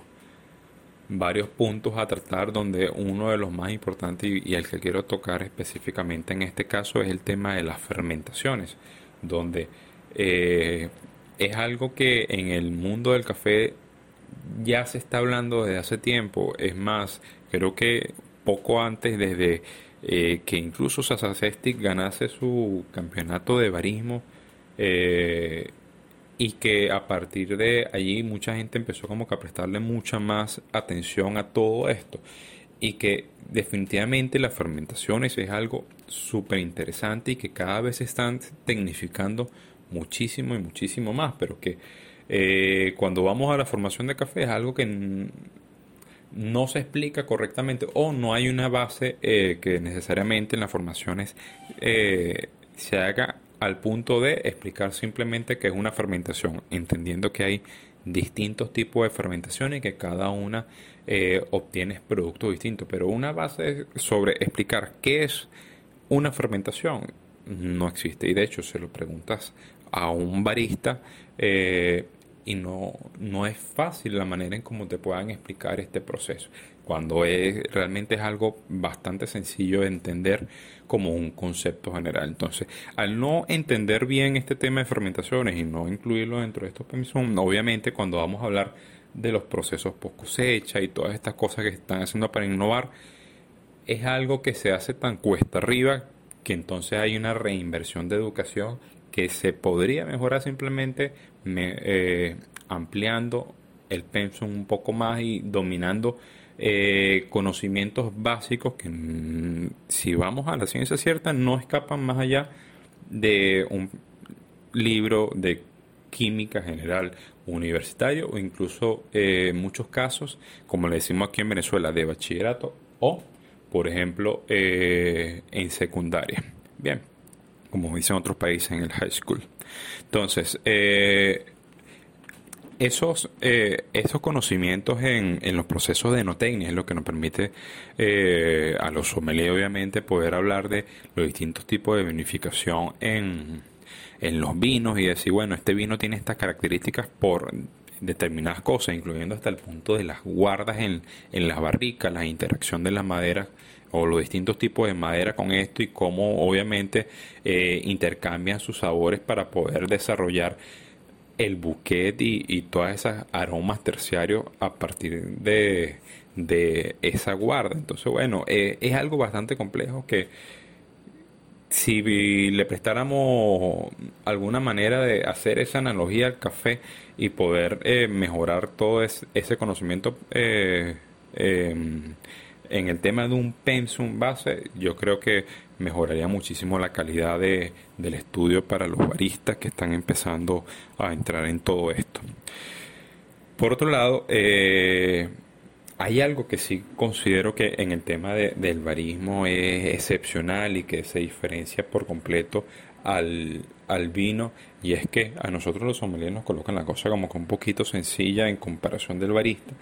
varios puntos a tratar donde uno de los más importantes y, el que quiero tocar específicamente en este caso es el tema de las fermentaciones donde eh, es algo que en el mundo del café ya se está hablando desde hace tiempo. Es más creo que poco antes desde eh, que incluso Sasa ganase su campeonato de barismo eh, y que a partir de allí mucha gente empezó como que a prestarle mucha más atención a todo esto y que definitivamente las fermentaciones es algo súper interesante y que cada vez se están tecnificando muchísimo y muchísimo más, pero que eh, cuando vamos a la formación de café es algo que no se explica correctamente o no hay una base eh, que necesariamente en las formaciones eh, se haga al punto de explicar simplemente que es una fermentación, entendiendo que hay distintos tipos de fermentaciones y que cada una eh, obtiene productos distintos. Pero una base sobre explicar qué es una fermentación no existe. Y de hecho, se lo preguntas a un barista, y no, no es fácil la manera en cómo te puedan explicar este proceso, cuando es, realmente es algo bastante sencillo de entender como un concepto general. Entonces, al no entender bien este tema de fermentaciones y no incluirlo dentro de estos permisos, obviamente cuando vamos a hablar de los procesos post cosecha y todas estas cosas que están haciendo para innovar, es algo que se hace tan cuesta arriba que entonces hay una reinversión de educación que se podría mejorar simplemente eh, ampliando el pensum un poco más y dominando eh, conocimientos básicos que mm, si vamos a la ciencia cierta no escapan más allá de un libro de química general universitario o incluso eh, muchos casos, como le decimos aquí en Venezuela, de bachillerato o por ejemplo, eh, en secundaria. Bien, como dicen otros países en el high school. Entonces, eh, esos, eh, esos conocimientos en, en, los procesos de enotecnia es lo que nos permite eh, a los sommeliers, obviamente, poder hablar de los distintos tipos de vinificación en, en los vinos y decir, bueno, este vino tiene estas características por determinadas cosas, incluyendo hasta el punto de las guardas en, en las barricas, la interacción de las maderas o los distintos tipos de madera con esto y cómo obviamente eh, intercambian sus sabores para poder desarrollar el bouquet y, y todas esas aromas terciarios a partir de, de esa guarda. Entonces, bueno, eh, es algo bastante complejo que si le prestáramos alguna manera de hacer esa analogía al café y poder eh, mejorar todo ese conocimiento eh, eh, en el tema de un pensum base, yo creo que mejoraría muchísimo la calidad de, del estudio para los baristas que están empezando a entrar en todo esto. Por otro lado, eh, hay algo que sí considero que en el tema de, del barismo es excepcional y que se diferencia por completo al, al, vino y es que a nosotros los sommeliers nos colocan la cosa como que un poquito sencilla en comparación del barista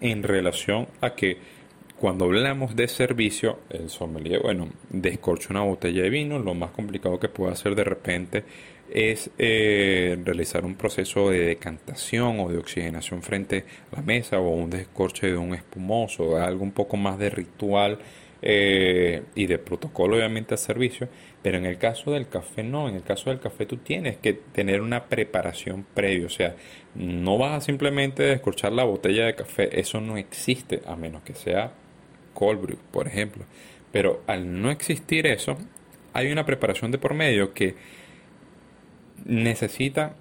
en relación a que cuando hablamos de servicio, el sommelier, bueno, descorcha una botella de vino, lo más complicado que puede hacer de repente es eh, realizar un proceso de decantación o de oxigenación frente a la mesa o un descorche de un espumoso, algo un poco más de ritual eh, y de protocolo obviamente al servicio, pero en el caso del café no, en el caso del café tú tienes que tener una preparación previa, o sea, no vas a simplemente descorchar la botella de café, eso no existe a menos que sea cold por ejemplo. Pero al no existir eso, hay una preparación de por medio que necesita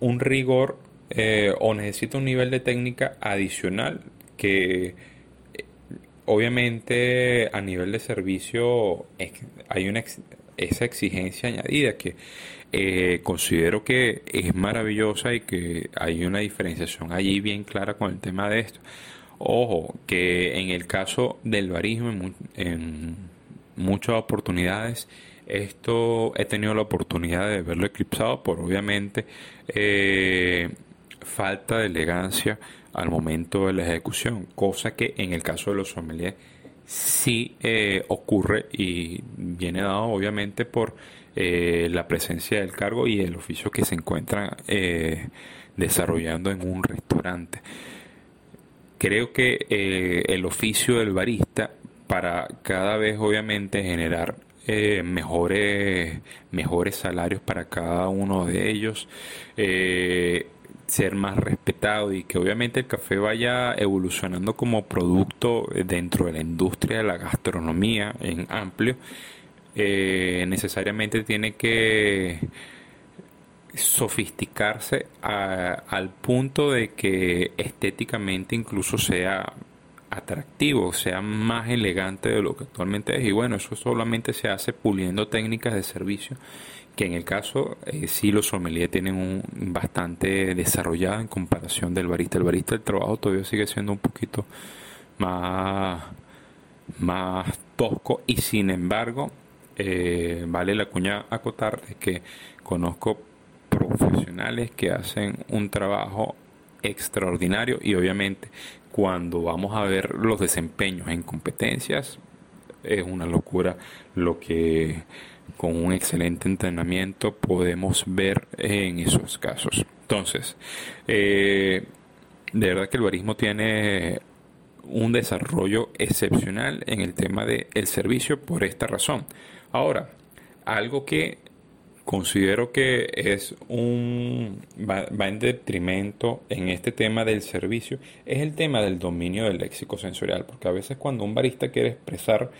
un rigor eh, o necesita un nivel de técnica adicional que eh, obviamente a nivel de servicio hay una esa exigencia añadida que eh, considero que es maravillosa y que hay una diferenciación allí bien clara con el tema de esto. Ojo, que en el caso del barismo, en, muchas oportunidades, esto he tenido la oportunidad de verlo eclipsado por obviamente eh, falta de elegancia al momento de la ejecución, cosa que en el caso de los sommeliers sí eh, ocurre y viene dado obviamente por eh, la presencia del cargo y el oficio que se encuentran desarrollando en un restaurante creo que eh, el oficio del barista para cada vez obviamente generar eh, mejores mejores salarios para cada uno de ellos eh, ser más respetado y que obviamente el café vaya evolucionando como producto dentro de la industria de la gastronomía en amplio necesariamente tiene que sofisticarse al punto de que estéticamente incluso sea atractivo, sea más elegante de lo que actualmente es. Y bueno, eso solamente se hace puliendo técnicas de servicio, que en el caso eh, sí los sommeliers tienen un bastante desarrollado en comparación del barista. El barista el trabajo todavía sigue siendo un poquito más, más tosco y sin embargo eh, vale la cuña acotar de que conozco profesionales que hacen un trabajo extraordinario y obviamente cuando vamos a ver los desempeños en competencias es una locura lo que con un excelente entrenamiento podemos ver en esos casos. Entonces, eh, de verdad que el barismo tiene un desarrollo excepcional en el tema del el servicio por esta razón. Ahora, algo que considero que es un va, en detrimento en este tema del servicio es el tema del dominio del léxico sensorial porque a veces cuando un barista quiere expresar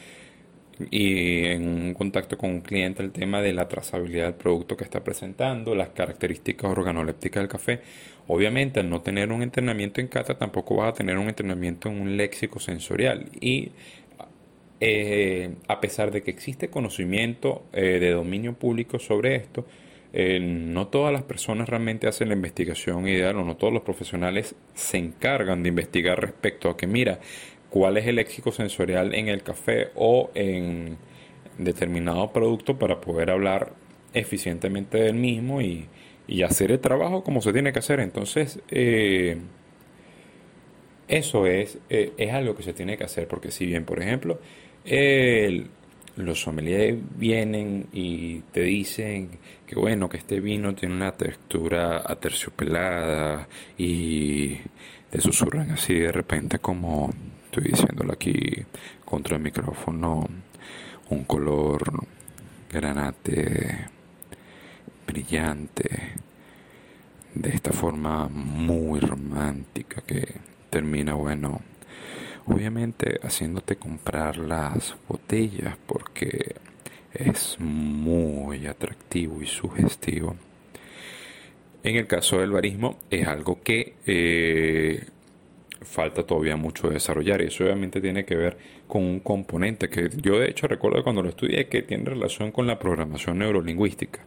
y en un contacto con un cliente el tema de la trazabilidad del producto que está presentando, las características organolépticas del café. Obviamente, al no tener un entrenamiento en cata, tampoco vas a tener un entrenamiento en un léxico sensorial. Y eh, a pesar de que existe conocimiento eh, de dominio público sobre esto, eh, no todas las personas realmente hacen la investigación ideal o no todos los profesionales se encargan de investigar respecto a que, mira, cuál es el léxico sensorial en el café o en determinado producto para poder hablar eficientemente del mismo y, hacer el trabajo como se tiene que hacer. Entonces, eso es, es algo que se tiene que hacer, porque si bien, por ejemplo, los sommeliers vienen y te dicen que bueno, que este vino tiene una textura aterciopelada y te susurran así de repente como estoy diciéndolo aquí contra el micrófono, un color granate brillante, de esta forma muy romántica que termina, bueno, obviamente haciéndote comprar las botellas porque es muy atractivo y sugestivo. En el caso del barismo es algo que eh, falta todavía mucho desarrollar y eso obviamente tiene que ver con un componente que yo de hecho recuerdo cuando lo estudié que tiene relación con la programación neurolingüística.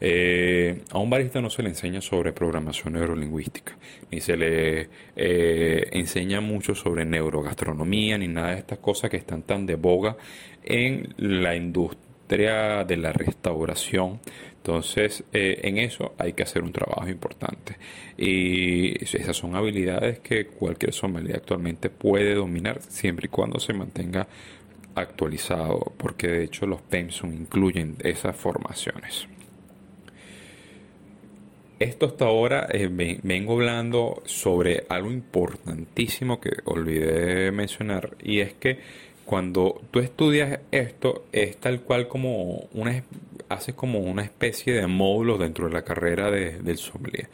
Eh, a un barista no se le enseña sobre programación neurolingüística, ni se le eh, enseña mucho sobre neurogastronomía, ni nada de estas cosas que están tan de boga en la industria de la restauración entonces, eh, en eso hay que hacer un trabajo importante. Y esas son habilidades que cualquier sommelier actualmente puede dominar siempre y cuando se mantenga actualizado, porque de hecho los PEMSUM incluyen esas formaciones. Esto hasta ahora eh, vengo hablando sobre algo importantísimo que olvidé mencionar y es que cuando tú estudias esto es tal cual como una haces como una especie de módulo dentro de la carrera del sommelier.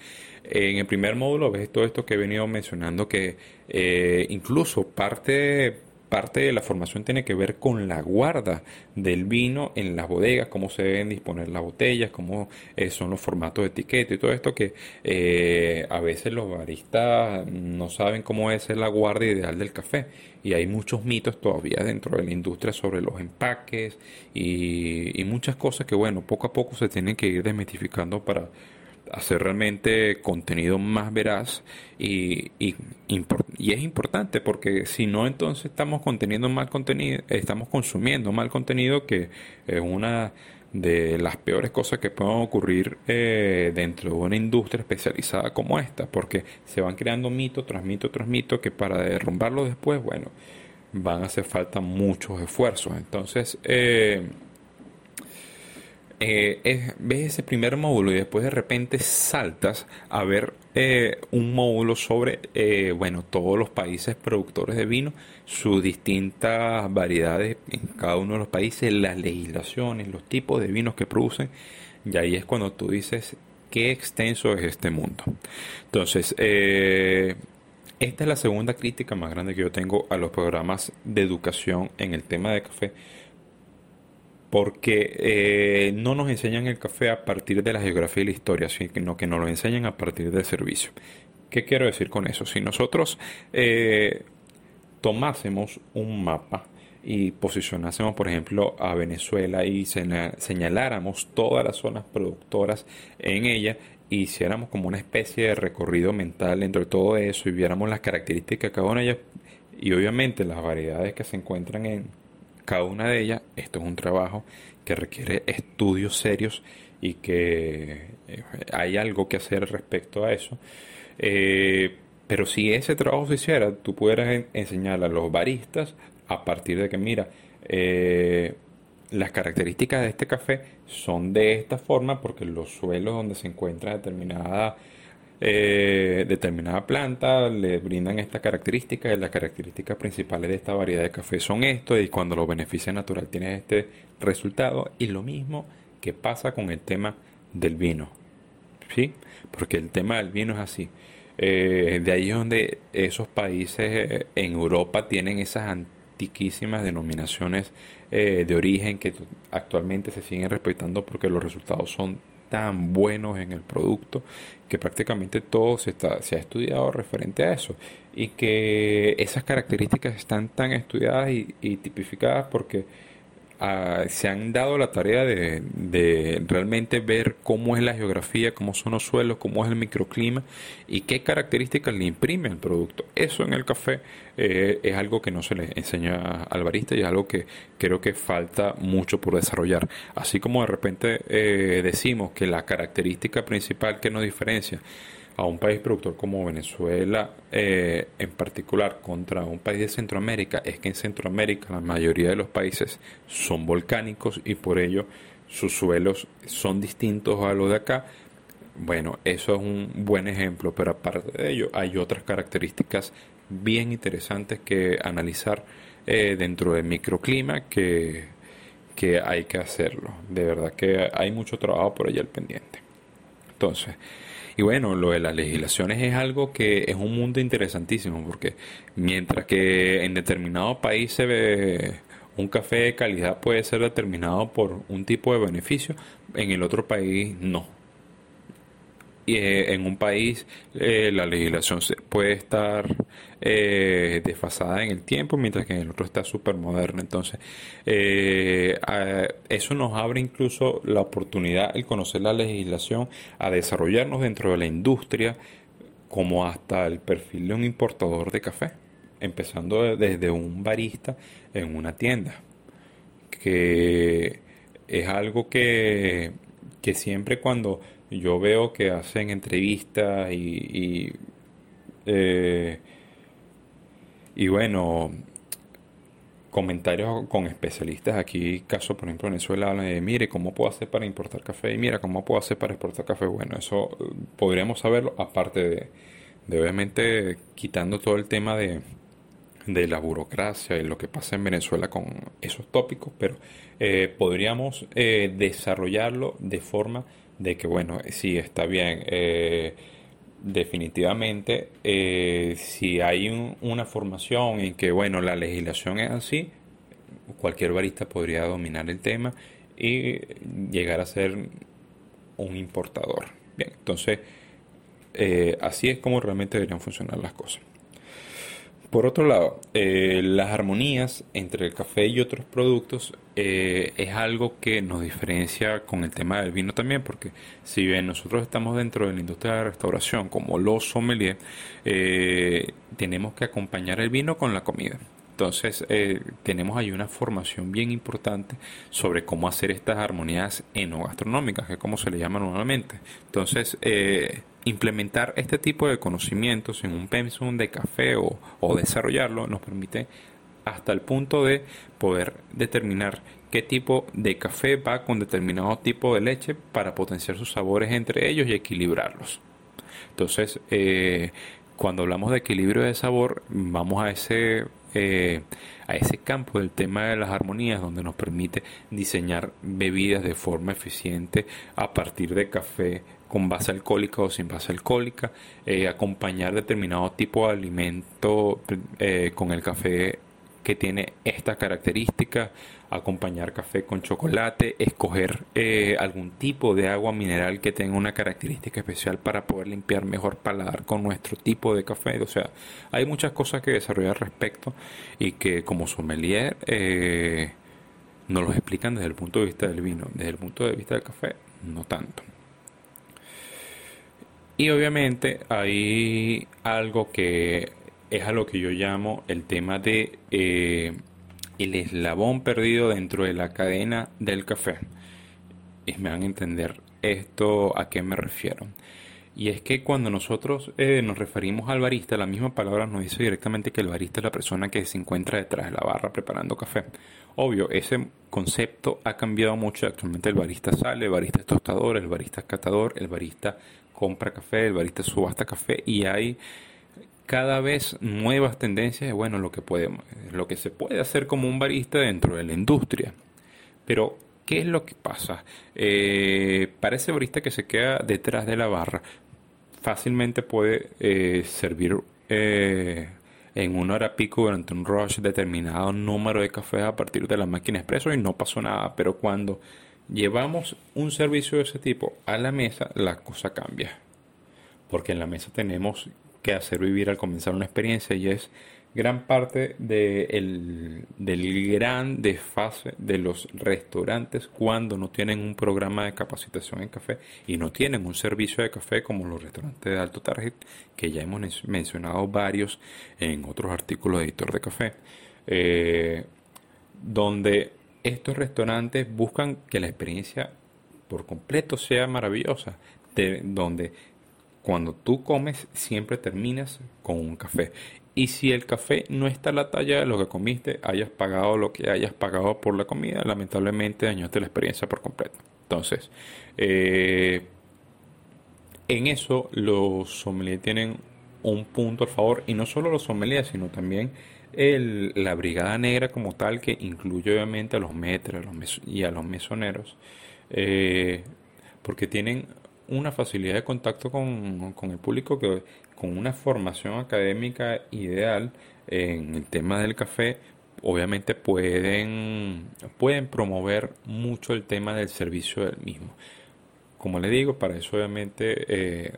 En el primer módulo ves todo esto que he venido mencionando que eh, incluso parte parte de la formación tiene que ver con la guarda del vino en las bodegas, cómo se deben disponer las botellas, cómo eh, son los formatos de etiqueta y todo esto que eh, a veces los baristas no saben cómo es la guarda ideal del café. Y hay muchos mitos todavía dentro de la industria sobre los empaques y, y muchas cosas que bueno, poco a poco se tienen que ir desmitificando para hacer realmente contenido más veraz y, y, y, es importante porque si no entonces estamos conteniendo mal contenido, estamos consumiendo mal contenido que es una de las peores cosas que pueden ocurrir eh, dentro de una industria especializada como esta, porque se van creando mito tras mito tras mito que para derrumbarlo después, bueno, van a hacer falta muchos esfuerzos. Entonces, eh, eh, ves ese primer módulo y después de repente saltas a ver eh, un módulo sobre, eh, bueno, todos los países productores de vino, sus distintas variedades en cada uno de los países, las legislaciones, los tipos de vinos que producen, y ahí es cuando tú dices qué extenso es este mundo. Entonces, esta es la segunda crítica más grande que yo tengo a los programas de educación en el tema de café porque eh, no nos enseñan el café a partir de la geografía y la historia, sino que nos lo enseñan a partir del servicio. ¿Qué quiero decir con eso? Si nosotros eh, tomásemos un mapa y posicionásemos, por ejemplo, a Venezuela y señaláramos todas las zonas productoras en ella, y hiciéramos como una especie de recorrido mental dentro de todo eso y viéramos las características de cada una de ellas y obviamente las variedades que se encuentran en cada una de ellas. Esto es un trabajo que requiere estudios serios y que eh, hay algo que hacer respecto a eso. Eh, pero si ese trabajo se hiciera, tú pudieras enseñar a los baristas a partir de que, mira, eh, las características de este café son de esta forma porque los suelos donde se encuentra determinada eh, determinada planta, le brindan esta característica y las características principales de esta variedad de café son esto y cuando lo beneficia natural tiene este resultado y lo mismo que pasa con el tema del vino, ¿sí? Porque el tema del vino es así. Eh, de ahí es donde esos países eh, en Europa tienen esas antiquísimas denominaciones de origen que actualmente se siguen respetando porque los resultados son tan buenos en el producto que prácticamente todo se, está, se ha estudiado referente a eso. Y que esas características están tan estudiadas y, tipificadas porque se han dado la tarea de, realmente ver cómo es la geografía, cómo son los suelos, cómo es el microclima y qué características le imprime el producto. Eso en el café eh, es algo que no se le enseña al barista y es algo que creo que falta mucho por desarrollar. Así como de repente eh, decimos que la característica principal que nos diferencia a un país productor como Venezuela eh, en particular contra un país de Centroamérica es que en Centroamérica la mayoría de los países son volcánicos y por ello sus suelos son distintos a los de acá. Bueno, eso es un buen ejemplo, pero aparte de ello hay otras características bien interesantes que analizar eh, dentro del microclima que, que hay que hacerlo. De verdad que hay mucho trabajo por allá al pendiente. Entonces, y bueno, lo de las legislaciones es algo que es un mundo interesantísimo, porque mientras que en determinado país se ve un café de calidad puede ser determinado por un tipo de beneficio, en el otro país no. Eh, en un país eh, la legislación puede estar eh, desfasada en el tiempo, mientras que en el otro está súper moderna. Entonces, eso nos abre incluso la oportunidad, el conocer la legislación, a desarrollarnos dentro de la industria, como hasta el perfil de un importador de café, empezando desde un barista en una tienda, que es algo que, que siempre cuando yo veo que hacen entrevistas y, eh, y, bueno, comentarios con especialistas. Aquí, caso por ejemplo, Venezuela hablan de, mire, ¿cómo puedo hacer para importar café? Y mira, ¿cómo puedo hacer para exportar café? Bueno, eso eh, podríamos saberlo, aparte de, obviamente quitando todo el tema de, de la burocracia y lo que pasa en Venezuela con esos tópicos, pero eh, podríamos desarrollarlo de forma de que, bueno, sí, está bien. Eh, definitivamente, eh, si hay una formación en que, bueno, la legislación es así, cualquier barista podría dominar el tema y llegar a ser un importador. Bien, entonces, eh, así es como realmente deberían funcionar las cosas. Por otro lado, eh, las armonías entre el café y otros productos eh, es algo que nos diferencia con el tema del vino también, porque si bien nosotros estamos dentro de la industria de la restauración como los sommeliers, eh, tenemos que acompañar el vino con la comida. Entonces tenemos ahí una formación bien importante sobre cómo hacer estas armonías enogastronómicas, que es como se le llama normalmente. Entonces, implementar este tipo de conocimientos en un pensum de café o, desarrollarlo nos permite hasta el punto de poder determinar qué tipo de café va con determinado tipo de leche para potenciar sus sabores entre ellos y equilibrarlos. Entonces, eh, cuando hablamos de equilibrio de sabor, vamos a ese, eh, a ese campo del tema de las armonías, donde nos permite diseñar bebidas de forma eficiente a partir de café con base alcohólica o sin base alcohólica, eh, acompañar determinado tipo de alimento eh, con el café que tiene esta característica, acompañar café con chocolate, escoger eh, algún tipo de agua mineral que tenga una característica especial para poder limpiar mejor paladar con nuestro tipo de café. O sea, hay muchas cosas que desarrollar al respecto y que como sommelier nos los explican desde el punto de vista del vino, desde el punto de vista del café, no tanto. Y obviamente hay algo que es a lo que yo llamo el tema de eh, el eslabón perdido dentro de la cadena del café. Y me van a entender esto a qué me refiero. Y es que cuando nosotros eh, nos referimos al barista, la misma palabra nos dice directamente que el barista es la persona que se encuentra detrás de la barra preparando café. Obvio, ese concepto ha cambiado mucho. Actualmente el barista sale, el barista es tostador, el barista es catador, el barista compra café, el barista subasta café y hay cada vez nuevas tendencias de bueno lo que podemos, lo que se puede hacer como un barista dentro de la industria. Pero ¿qué es lo que pasa? Eh, para ese barista que se queda detrás de la barra, fácilmente puede eh, servir eh, en una hora pico durante un rush determinado número de cafés a partir de la máquina expreso y no pasó nada. Pero cuando llevamos un servicio de ese tipo a la mesa, la cosa cambia. Porque en la mesa tenemos que hacer vivir al comenzar una experiencia y es gran parte del gran desfase de los restaurantes cuando no tienen un programa de capacitación en café y no tienen un servicio de café como los restaurantes de alto target, que ya hemos mencionado varios en otros artículos de editor de café, eh, donde estos restaurantes buscan que la experiencia por completo sea maravillosa, de, donde cuando tú comes siempre terminas con un café. Y si el café no está a la talla de lo que comiste, hayas pagado lo que hayas pagado por la comida, lamentablemente dañaste la experiencia por completo. Entonces, eh, en eso los sommeliers tienen un punto a favor, y no solo los sommeliers, sino también la brigada negra como tal, que incluye obviamente a los metres y a los mesoneros, eh, porque tienen una facilidad de contacto con, el público que con una formación académica ideal en el tema del café, obviamente pueden, pueden promover mucho el tema del servicio del mismo. Como le digo, para eso obviamente eh,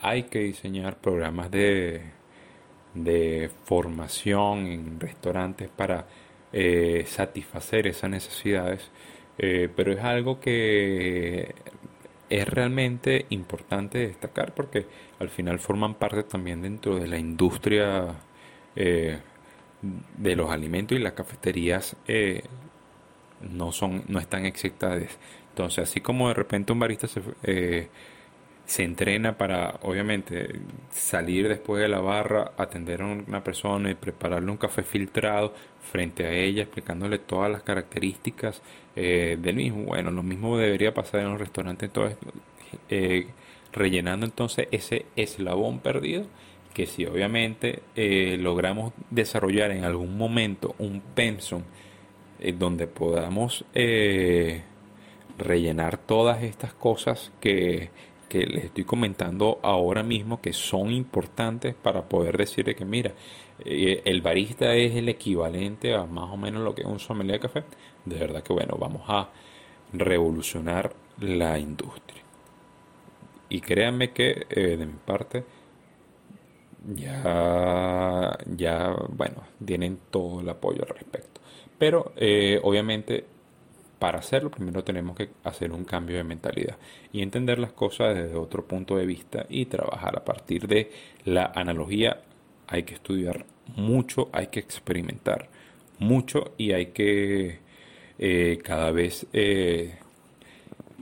hay que diseñar programas de, de formación en restaurantes para eh, satisfacer esas necesidades, eh, pero es algo que es realmente importante destacar porque al final forman parte también dentro de la industria eh, de los alimentos y las cafeterías eh, no son no están exceptas entonces así como de repente un barista se, eh, se entrena para obviamente salir después de la barra atender a una persona y prepararle un café filtrado frente a ella explicándole todas las características eh, del mismo. Bueno, lo mismo debería pasar en los restaurantes, entonces, eh, rellenando entonces ese eslabón perdido, que si obviamente eh, logramos desarrollar en algún momento un pensum donde podamos rellenar todas estas cosas que, que les estoy comentando ahora mismo que son importantes para poder decirle que mira, el barista es el equivalente a más o menos lo que es un sommelier de café, de verdad que bueno, vamos a revolucionar la industria. Y créanme que eh, de mi parte ya, ya, bueno, tienen todo el apoyo al respecto. Pero eh, obviamente para hacerlo primero tenemos que hacer un cambio de mentalidad y entender las cosas desde otro punto de vista y trabajar a partir de la analogía. Hay que estudiar mucho, hay que experimentar mucho y hay que eh, cada vez eh,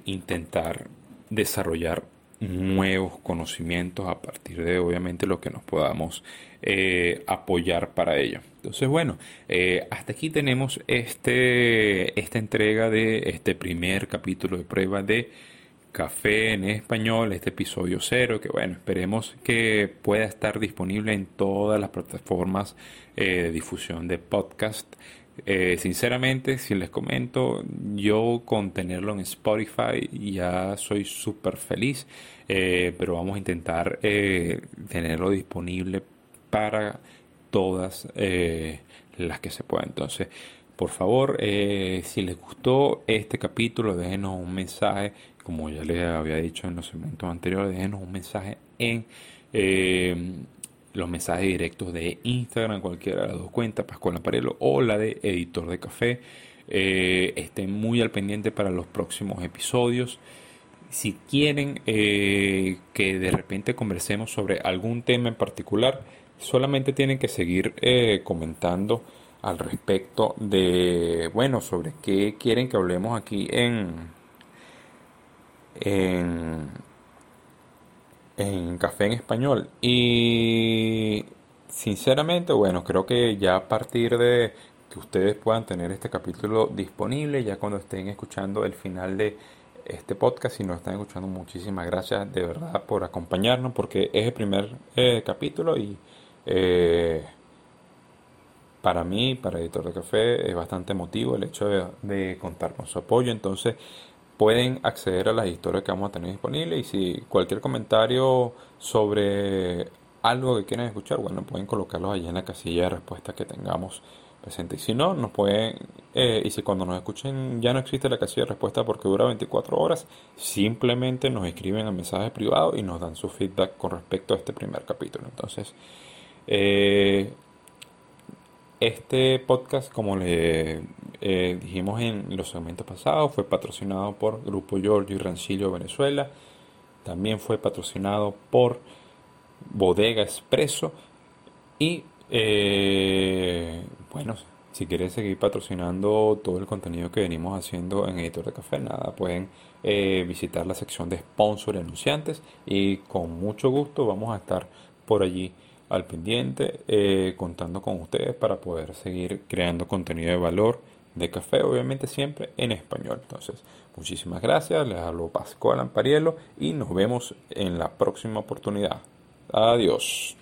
intentar desarrollar nuevos conocimientos a partir de obviamente lo que nos podamos eh, apoyar para ello. Entonces, bueno, hasta aquí tenemos este, esta entrega de este primer capítulo de prueba de Café en Español, este episodio cero, que bueno, esperemos que pueda estar disponible en todas las plataformas de difusión de podcast. Eh, sinceramente, si les comento, yo con tenerlo en Spotify ya soy súper feliz, eh, pero vamos a intentar eh, tenerlo disponible para todas las que se pueda. Entonces, por favor, si les gustó este capítulo, déjenos un mensaje, como ya les había dicho en los segmentos anteriores, déjenos un mensaje en los mensajes directos de Instagram, cualquiera de las dos cuentas, Pascual Aparelo o la de Editor de Café. Eh, estén muy al pendiente para los próximos episodios. Si quieren eh, que de repente conversemos sobre algún tema en particular, solamente tienen que seguir eh, comentando al respecto de, bueno, sobre qué quieren que hablemos aquí en, en en Café en Español. Y sinceramente, bueno, creo que ya a partir de que ustedes puedan tener este capítulo disponible, ya cuando estén escuchando el final de este podcast, si no están escuchando, muchísimas gracias de verdad por acompañarnos, porque es el primer eh, capítulo y eh, para mí, para Editor de Café, es bastante emotivo el hecho de, contar con su apoyo. Entonces, pueden acceder a las historias que vamos a tener disponibles y si cualquier comentario sobre algo que quieran escuchar, bueno, pueden colocarlos allí en la casilla de respuesta que tengamos presente. Y si no, nos pueden, eh, y si cuando nos escuchen ya no existe la casilla de respuesta porque dura 24 horas, simplemente nos escriben a mensaje privado y nos dan su feedback con respecto a este primer capítulo. Entonces, eh, Este podcast, como le eh, dijimos en los segmentos pasados, fue patrocinado por Grupo Giorgio y Rancillo Venezuela. También fue patrocinado por Bodega Espresso. Y eh, bueno, si quieres seguir patrocinando todo el contenido que venimos haciendo en Editor de Café, nada, pueden visitar la sección de sponsor y anunciantes y con mucho gusto vamos a estar por allí al pendiente eh, contando con ustedes para poder seguir creando contenido de valor de café, obviamente siempre en español. Entonces, muchísimas gracias, les hablo Pascual Amparielo y nos vemos en la próxima oportunidad. Adiós.